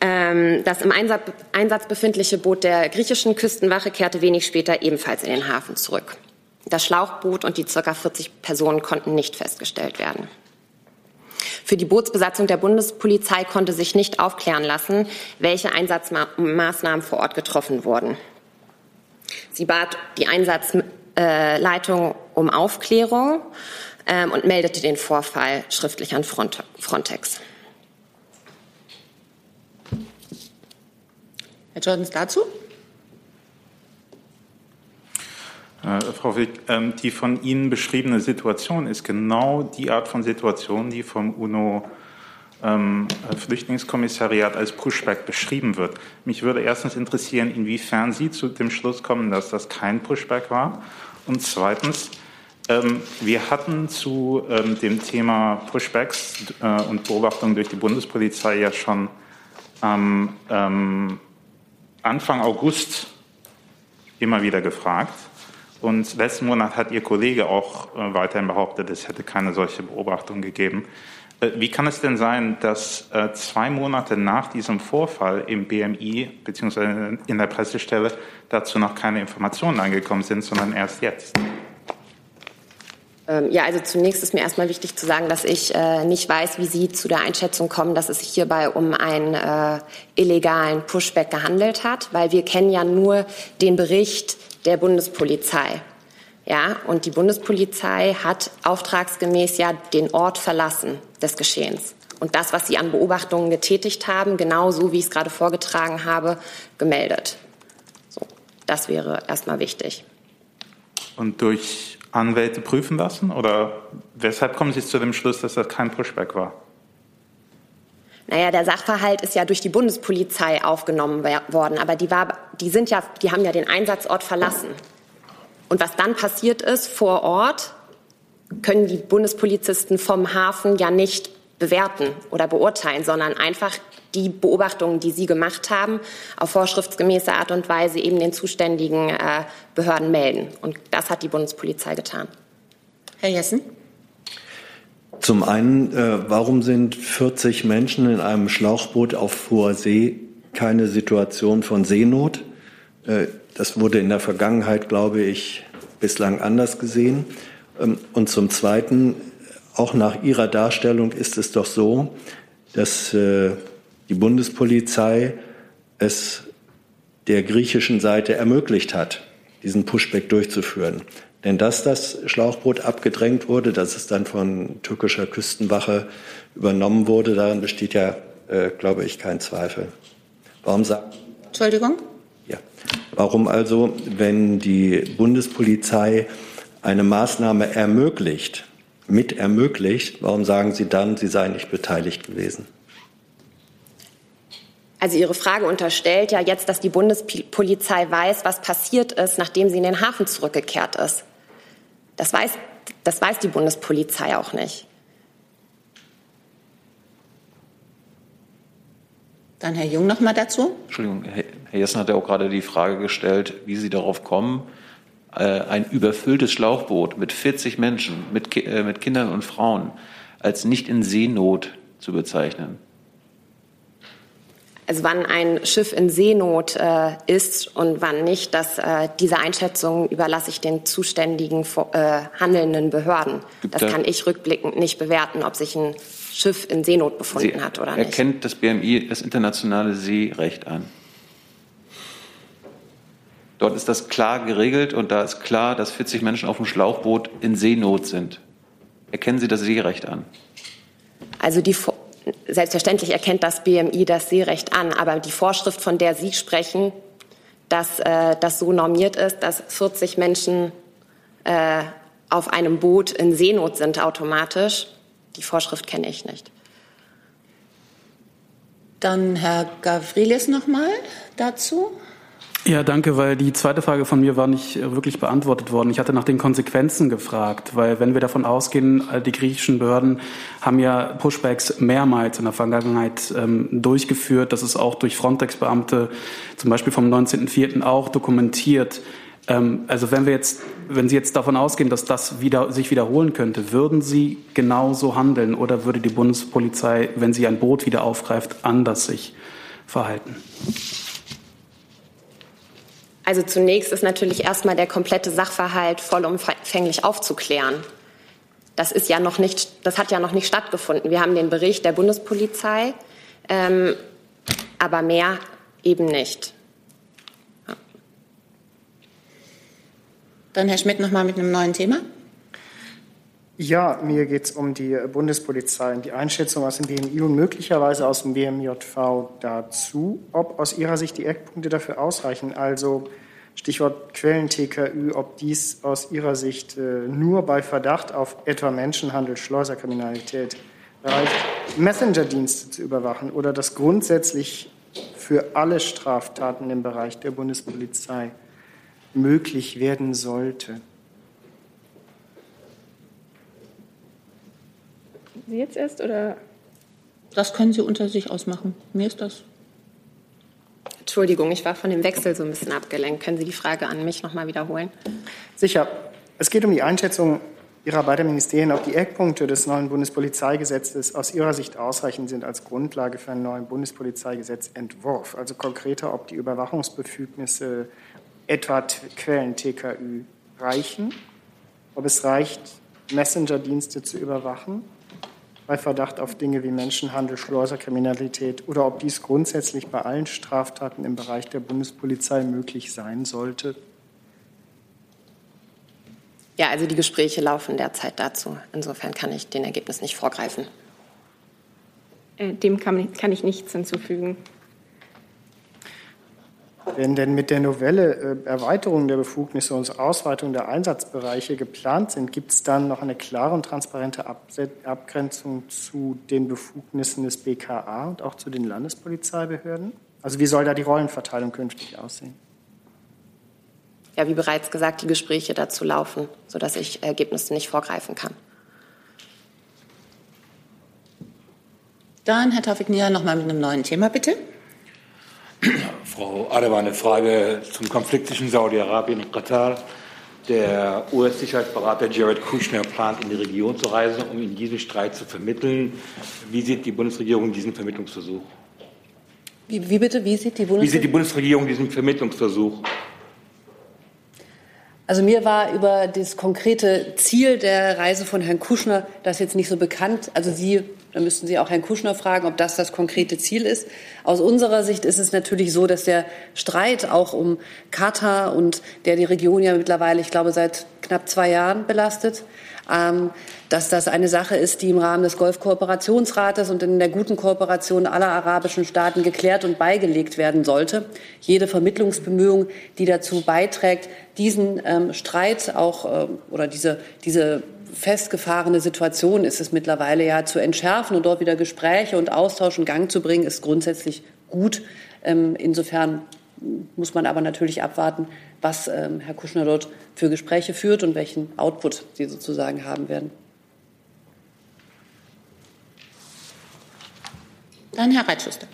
Ähm, das im Einsatz, Einsatz befindliche Boot der griechischen Küstenwache kehrte wenig später ebenfalls in den Hafen zurück. Das Schlauchboot und die ca. 40 Personen konnten nicht festgestellt werden. Für die Bootsbesatzung der Bundespolizei konnte sich nicht aufklären lassen, welche Einsatzmaßnahmen vor Ort getroffen wurden. Sie bat die Einsatzleitung um Aufklärung ähm, und meldete den Vorfall schriftlich an Frontex. Herr Jordans dazu? Äh, Frau Wick, ähm, die von Ihnen beschriebene Situation ist genau die Art von Situation, die vom UNO ähm, Flüchtlingskommissariat als Pushback beschrieben wird. Mich würde erstens interessieren, inwiefern Sie zu dem Schluss kommen, dass das kein Pushback war. Und zweitens, ähm, wir hatten zu ähm, dem Thema Pushbacks äh, und Beobachtungen durch die Bundespolizei ja schon am ähm, Anfang August immer wieder gefragt. Und letzten Monat hat Ihr Kollege auch äh, weiterhin behauptet, es hätte keine solche Beobachtung gegeben. Äh, wie kann es denn sein, dass äh, zwei Monate nach diesem Vorfall im BMI bzw. in der Pressestelle dazu noch keine Informationen angekommen sind, sondern erst jetzt? Ähm, ja, also zunächst ist mir erstmal wichtig zu sagen, dass ich äh, nicht weiß, wie Sie zu der Einschätzung kommen, dass es sich hierbei um einen äh, illegalen Pushback gehandelt hat, weil wir kennen ja nur den Bericht der Bundespolizei. Ja, und die Bundespolizei hat auftragsgemäß ja den Ort verlassen des Geschehens. Und das, was sie an Beobachtungen getätigt haben, genau so wie ich es gerade vorgetragen habe, gemeldet. So, das wäre erstmal wichtig. Und durch Anwälte prüfen lassen? Oder weshalb kommen Sie zu dem Schluss, dass das kein Pushback war? Naja, der Sachverhalt ist ja durch die Bundespolizei aufgenommen worden, aber die, war, die, sind ja, die haben ja den Einsatzort verlassen. Und was dann passiert ist vor Ort, können die Bundespolizisten vom Hafen ja nicht bewerten oder beurteilen, sondern einfach die Beobachtungen, die sie gemacht haben, auf vorschriftsgemäße Art und Weise eben den zuständigen äh, Behörden melden. Und das hat die Bundespolizei getan. Herr Jessen? Zum einen, äh, warum sind 40 Menschen in einem Schlauchboot auf hoher See keine Situation von Seenot? Äh, das wurde in der Vergangenheit, glaube ich, bislang anders gesehen. Ähm, und zum Zweiten, auch nach Ihrer Darstellung ist es doch so, dass die Bundespolizei es der griechischen Seite ermöglicht hat, diesen Pushback durchzuführen. Denn dass das Schlauchboot abgedrängt wurde, dass es dann von türkischer Küstenwache übernommen wurde, daran besteht ja, äh, glaube ich, kein Zweifel. Warum sagt Entschuldigung? Ja. Warum also, wenn die Bundespolizei eine Maßnahme ermöglicht, mit ermöglicht, warum sagen Sie dann, sie sei nicht beteiligt gewesen? Also Ihre Frage unterstellt ja jetzt, dass die Bundespolizei weiß, was passiert ist, nachdem sie in den Hafen zurückgekehrt ist. Das weiß, das weiß die Bundespolizei auch nicht. Dann Herr Jung noch mal dazu. Entschuldigung, Herr Jessen hat ja auch gerade die Frage gestellt, wie Sie darauf kommen, äh, ein überfülltes Schlauchboot mit 40 Menschen, mit, äh, mit Kindern und Frauen als nicht in Seenot zu bezeichnen also wann ein Schiff in Seenot äh, ist und wann nicht, dass äh, diese Einschätzung überlasse ich den zuständigen äh, handelnden Behörden. Gibt das kann ich rückblickend nicht bewerten, ob sich ein Schiff in Seenot befunden Sie hat oder nicht. Erkennt das BMI das internationale Seerecht an? Dort ist das klar geregelt und da ist klar, dass 40 Menschen auf dem Schlauchboot in Seenot sind. Erkennen Sie das Seerecht an? Also die selbstverständlich erkennt das BMI das Seerecht an, aber die Vorschrift, von der Sie sprechen, dass äh, das so normiert ist, dass 40 Menschen äh, auf einem Boot in Seenot sind automatisch, die Vorschrift kenne ich nicht. Dann Herr Gavrilis noch mal dazu. Ja, danke, weil die zweite Frage von mir war nicht äh, wirklich beantwortet worden. Ich hatte nach den Konsequenzen gefragt, weil wenn wir davon ausgehen, die griechischen Behörden haben ja Pushbacks mehrmals in der Vergangenheit ähm, durchgeführt. Das ist auch durch Frontex-Beamte, zum Beispiel vom 19.04. auch dokumentiert. Ähm, also wenn wir jetzt, wenn Sie jetzt davon ausgehen, dass das wieder, sich wiederholen könnte, würden Sie genauso handeln oder würde die Bundespolizei, wenn sie ein Boot wieder aufgreift, anders sich verhalten? Also zunächst ist natürlich erstmal der komplette Sachverhalt vollumfänglich aufzuklären. Das ist ja noch nicht, das hat ja noch nicht stattgefunden. Wir haben den Bericht der Bundespolizei, ähm, aber mehr eben nicht. Dann Herr Schmidt noch mal mit einem neuen Thema. Ja, mir geht es um die Bundespolizei und die Einschätzung aus dem BMI und möglicherweise aus dem BMJV dazu, ob aus Ihrer Sicht die Eckpunkte dafür ausreichen. Also Stichwort Quellen-TKÜ, ob dies aus Ihrer Sicht äh, nur bei Verdacht auf etwa Menschenhandel, Schleuserkriminalität reicht, Messenger-Dienste zu überwachen oder das grundsätzlich für alle Straftaten im Bereich der Bundespolizei möglich werden sollte. Sie jetzt erst oder? Das können Sie unter sich ausmachen. Mir ist das. Entschuldigung, ich war von dem Wechsel so ein bisschen abgelenkt. Können Sie die Frage an mich noch mal wiederholen? Sicher. Es geht um die Einschätzung Ihrer beiden Ministerien, ob die Eckpunkte des neuen Bundespolizeigesetzes aus Ihrer Sicht ausreichend sind als Grundlage für einen neuen Bundespolizeigesetzentwurf. Also konkreter, ob die Überwachungsbefugnisse etwa Quellen TKÜ reichen, ob es reicht, Messenger-Dienste zu überwachen bei Verdacht auf Dinge wie Menschenhandel, Schleuserkriminalität oder ob dies grundsätzlich bei allen Straftaten im Bereich der Bundespolizei möglich sein sollte? Ja, also die Gespräche laufen derzeit dazu. Insofern kann ich den Ergebnis nicht vorgreifen. Äh, dem kann, kann ich nichts hinzufügen. Wenn denn mit der Novelle äh, Erweiterung der Befugnisse und Ausweitung der Einsatzbereiche geplant sind, gibt es dann noch eine klare und transparente Abgrenzung zu den Befugnissen des BKA und auch zu den Landespolizeibehörden? Also wie soll da die Rollenverteilung künftig aussehen? Ja, wie bereits gesagt, die Gespräche dazu laufen, sodass ich Ergebnisse nicht vorgreifen kann. Dann Herr Taufik Nia noch mal mit einem neuen Thema, bitte. Frau Adewa, eine Frage zum Konflikt zwischen Saudi-Arabien und Katar. Der US-Sicherheitsberater Jared Kushner plant, in die Region zu reisen, um in diesem Streit zu vermitteln. Wie sieht die Bundesregierung diesen Vermittlungsversuch? Wie, wie bitte? Wie sieht die Bundesregierung? Wie sieht die Bundesregierung diesen Vermittlungsversuch? Also mir war über das konkrete Ziel der Reise von Herrn Kuschner das jetzt nicht so bekannt. Also Sie, da müssten Sie auch Herrn Kuschner fragen, ob das das konkrete Ziel ist. Aus unserer Sicht ist es natürlich so, dass der Streit auch um Katar und der die Region ja mittlerweile, ich glaube, seit knapp zwei Jahren belastet, ähm, dass das eine Sache ist, die im Rahmen des Golfkooperationsrates und in der guten Kooperation aller arabischen Staaten geklärt und beigelegt werden sollte. Jede Vermittlungsbemühung, die dazu beiträgt, diesen ähm, Streit auch äh, oder diese, diese festgefahrene Situation ist es mittlerweile ja zu entschärfen und dort wieder Gespräche und Austausch in Gang zu bringen, ist grundsätzlich gut. Ähm, insofern muss man aber natürlich abwarten, was ähm, Herr Kuschner dort für Gespräche führt und welchen Output sie sozusagen haben werden. Dann Herr Reitschuster.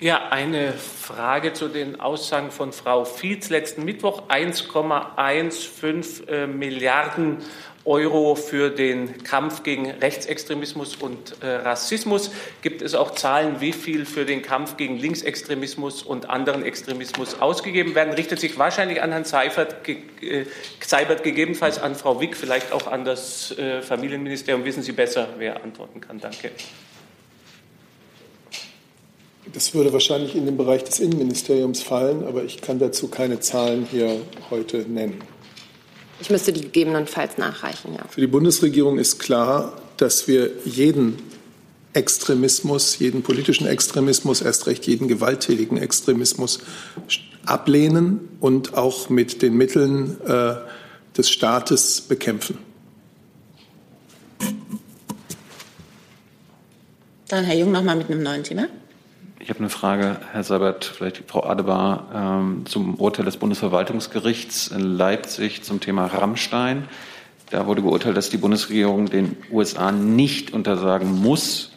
Ja, eine Frage zu den Aussagen von Frau Fietz letzten Mittwoch. 1,15 äh, Milliarden Euro für den Kampf gegen Rechtsextremismus und äh, Rassismus. Gibt es auch Zahlen, wie viel für den Kampf gegen Linksextremismus und anderen Extremismus ausgegeben werden? Richtet sich wahrscheinlich an Herrn Seifert, ge äh, Seibert, gegebenenfalls an Frau Wick, vielleicht auch an das äh, Familienministerium. Wissen Sie besser, wer antworten kann. Danke. Das würde wahrscheinlich in den Bereich des Innenministeriums fallen, aber ich kann dazu keine Zahlen hier heute nennen. Ich müsste die gegebenenfalls nachreichen, ja. Für die Bundesregierung ist klar, dass wir jeden Extremismus, jeden politischen Extremismus, erst recht jeden gewalttätigen Extremismus ablehnen und auch mit den Mitteln äh, des Staates bekämpfen. Dann Herr Jung noch mal mit einem neuen Thema. Ich habe eine Frage, Herr Seibert, vielleicht Frau Adebar, ähm, zum Urteil des Bundesverwaltungsgerichts in Leipzig zum Thema Rammstein. Da wurde geurteilt, dass die Bundesregierung den USA nicht untersagen muss,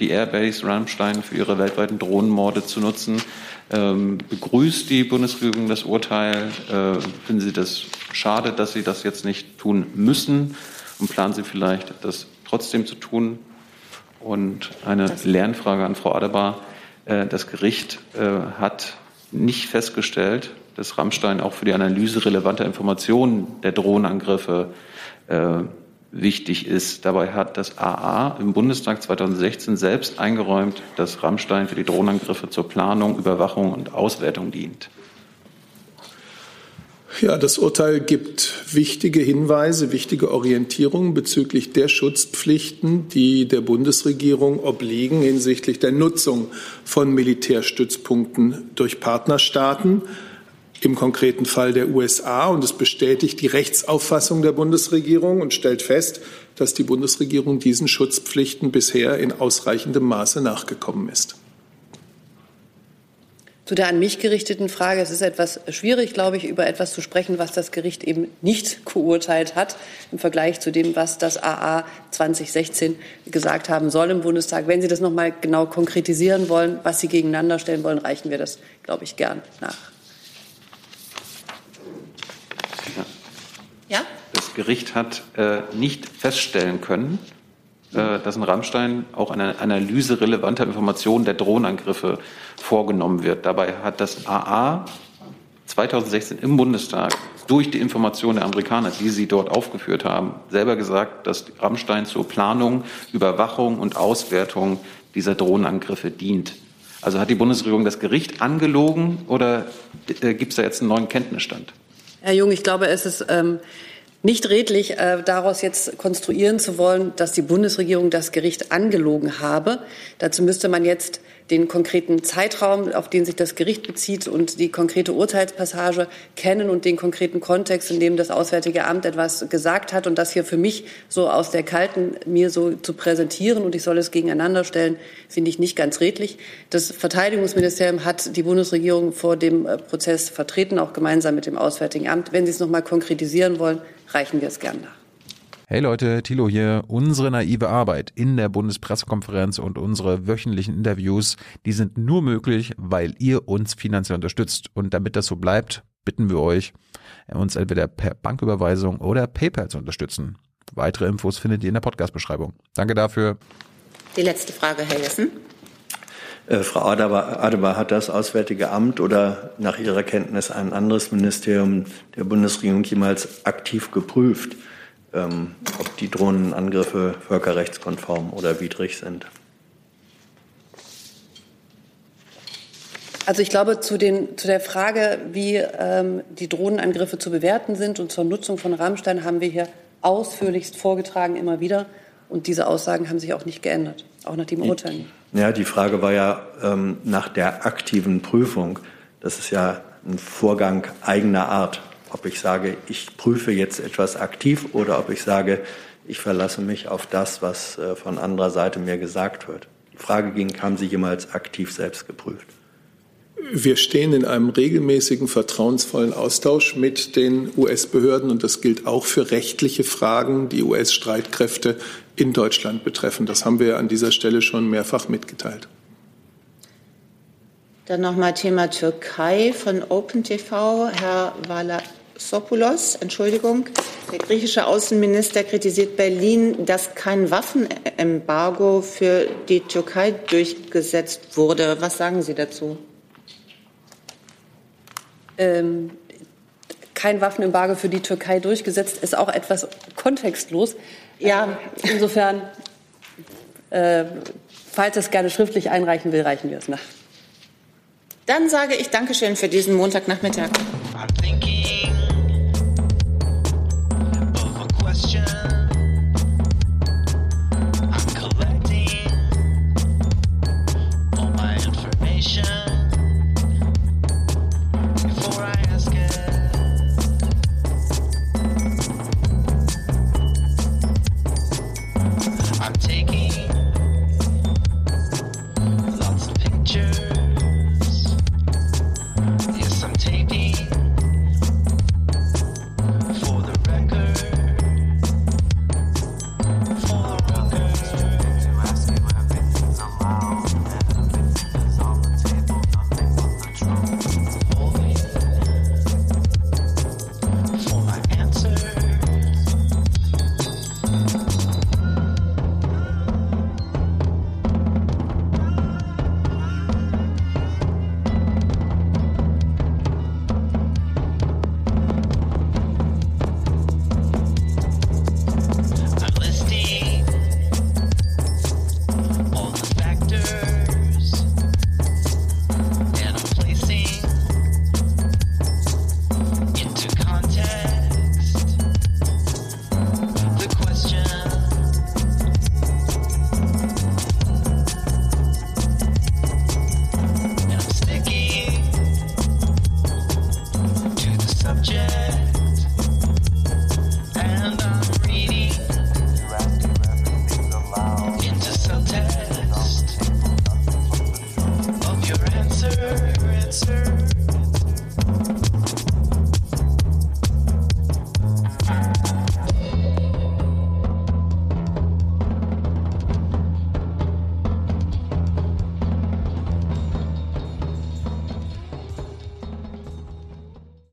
die Airbase Rammstein für ihre weltweiten Drohnenmorde zu nutzen. Ähm, begrüßt die Bundesregierung das Urteil? Äh, finden Sie das schade, dass Sie das jetzt nicht tun müssen? Und planen Sie vielleicht, das trotzdem zu tun? Und eine Lernfrage an Frau Adebar. Äh, das Gericht äh, hat nicht festgestellt, dass Rammstein auch für die Analyse relevanter Informationen der Drohnenangriffe äh, wichtig ist. Dabei hat das AA im Bundestag 2016 selbst eingeräumt, dass Rammstein für die Drohnenangriffe zur Planung, Überwachung und Auswertung dient. Ja, das Urteil gibt wichtige Hinweise, wichtige Orientierungen bezüglich der Schutzpflichten, die der Bundesregierung obliegen hinsichtlich der Nutzung von Militärstützpunkten durch Partnerstaaten im konkreten Fall der USA. Und es bestätigt die Rechtsauffassung der Bundesregierung und stellt fest, dass die Bundesregierung diesen Schutzpflichten bisher in ausreichendem Maße nachgekommen ist. Zu der an mich gerichteten Frage. Es ist etwas schwierig, glaube ich, über etwas zu sprechen, was das Gericht eben nicht geurteilt hat im Vergleich zu dem, was das AA 2016 gesagt haben soll im Bundestag. Wenn Sie das noch mal genau konkretisieren wollen, was Sie gegeneinander stellen wollen, reichen wir das, glaube ich, gern nach. Ja? Das Gericht hat äh, nicht feststellen können, dass in Rammstein auch eine Analyse relevanter Informationen der Drohnenangriffe vorgenommen wird. Dabei hat das AA 2016 im Bundestag durch die Informationen der Amerikaner, die sie dort aufgeführt haben, selber gesagt, dass Rammstein zur Planung, Überwachung und Auswertung dieser Drohnenangriffe dient. Also hat die Bundesregierung das Gericht angelogen oder äh, gibt es da jetzt einen neuen Kenntnisstand? Herr Jung, ich glaube, es ist ähm, nicht redlich, äh, daraus jetzt konstruieren zu wollen, dass die Bundesregierung das Gericht angelogen habe. Dazu müsste man jetzt den konkreten Zeitraum, auf den sich das Gericht bezieht und die konkrete Urteilspassage kennen und den konkreten Kontext, in dem das Auswärtige Amt etwas gesagt hat und das hier für mich so aus der Kalten mir so zu präsentieren und ich soll es gegeneinander stellen, finde ich nicht ganz redlich. Das Verteidigungsministerium hat die Bundesregierung vor dem äh, Prozess vertreten, auch gemeinsam mit dem Auswärtigen Amt. Wenn Sie es noch mal konkretisieren wollen, reichen wir es gern nach. Hey Leute, Thilo hier. Unsere naive Arbeit in der Bundespressekonferenz und unsere wöchentlichen Interviews, die sind nur möglich, weil ihr uns finanziell unterstützt. Und damit das so bleibt, bitten wir euch, uns entweder per Banküberweisung oder PayPal zu unterstützen. Weitere Infos findet ihr in der Podcast-Beschreibung. Danke dafür. Die letzte Frage, Herr Jessen. Äh, Frau Adebar, hat das Auswärtige Amt oder nach Ihrer Kenntnis ein anderes Ministerium der Bundesregierung jemals aktiv geprüft? ähm, ob die Drohnenangriffe völkerrechtskonform oder widrig sind. Also ich glaube, zu, den, zu der Frage, wie ähm, die Drohnenangriffe zu bewerten sind und zur Nutzung von Rammstein haben wir hier ausführlichst vorgetragen immer wieder. Und diese Aussagen haben sich auch nicht geändert, auch nach dem Urteil. Ja, die Frage war ja ähm, nach der aktiven Prüfung. Das ist ja ein Vorgang eigener Art ob ich sage, ich prüfe jetzt etwas aktiv oder ob ich sage, ich verlasse mich auf das, was äh, von anderer Seite mir gesagt wird. Die Frage ging, haben Sie jemals aktiv selbst geprüft? Wir stehen in einem regelmäßigen, vertrauensvollen Austausch mit den US-Behörden und das gilt auch für rechtliche Fragen, die US-Streitkräfte in Deutschland betreffen. Das haben wir an dieser Stelle schon mehrfach mitgeteilt. Dann nochmal Thema Türkei von OpenTV. Herr Wala Sopoulos, Entschuldigung. Der griechische Außenminister kritisiert Berlin, dass kein Waffenembargo für die Türkei durchgesetzt wurde. Was sagen Sie dazu? Ähm, kein Waffenembargo für die Türkei durchgesetzt ist auch etwas kontextlos. Ja, insofern, äh, falls es gerne schriftlich einreichen will, reichen wir es nach. Dann sage ich Dankeschön für diesen Montagnachmittag.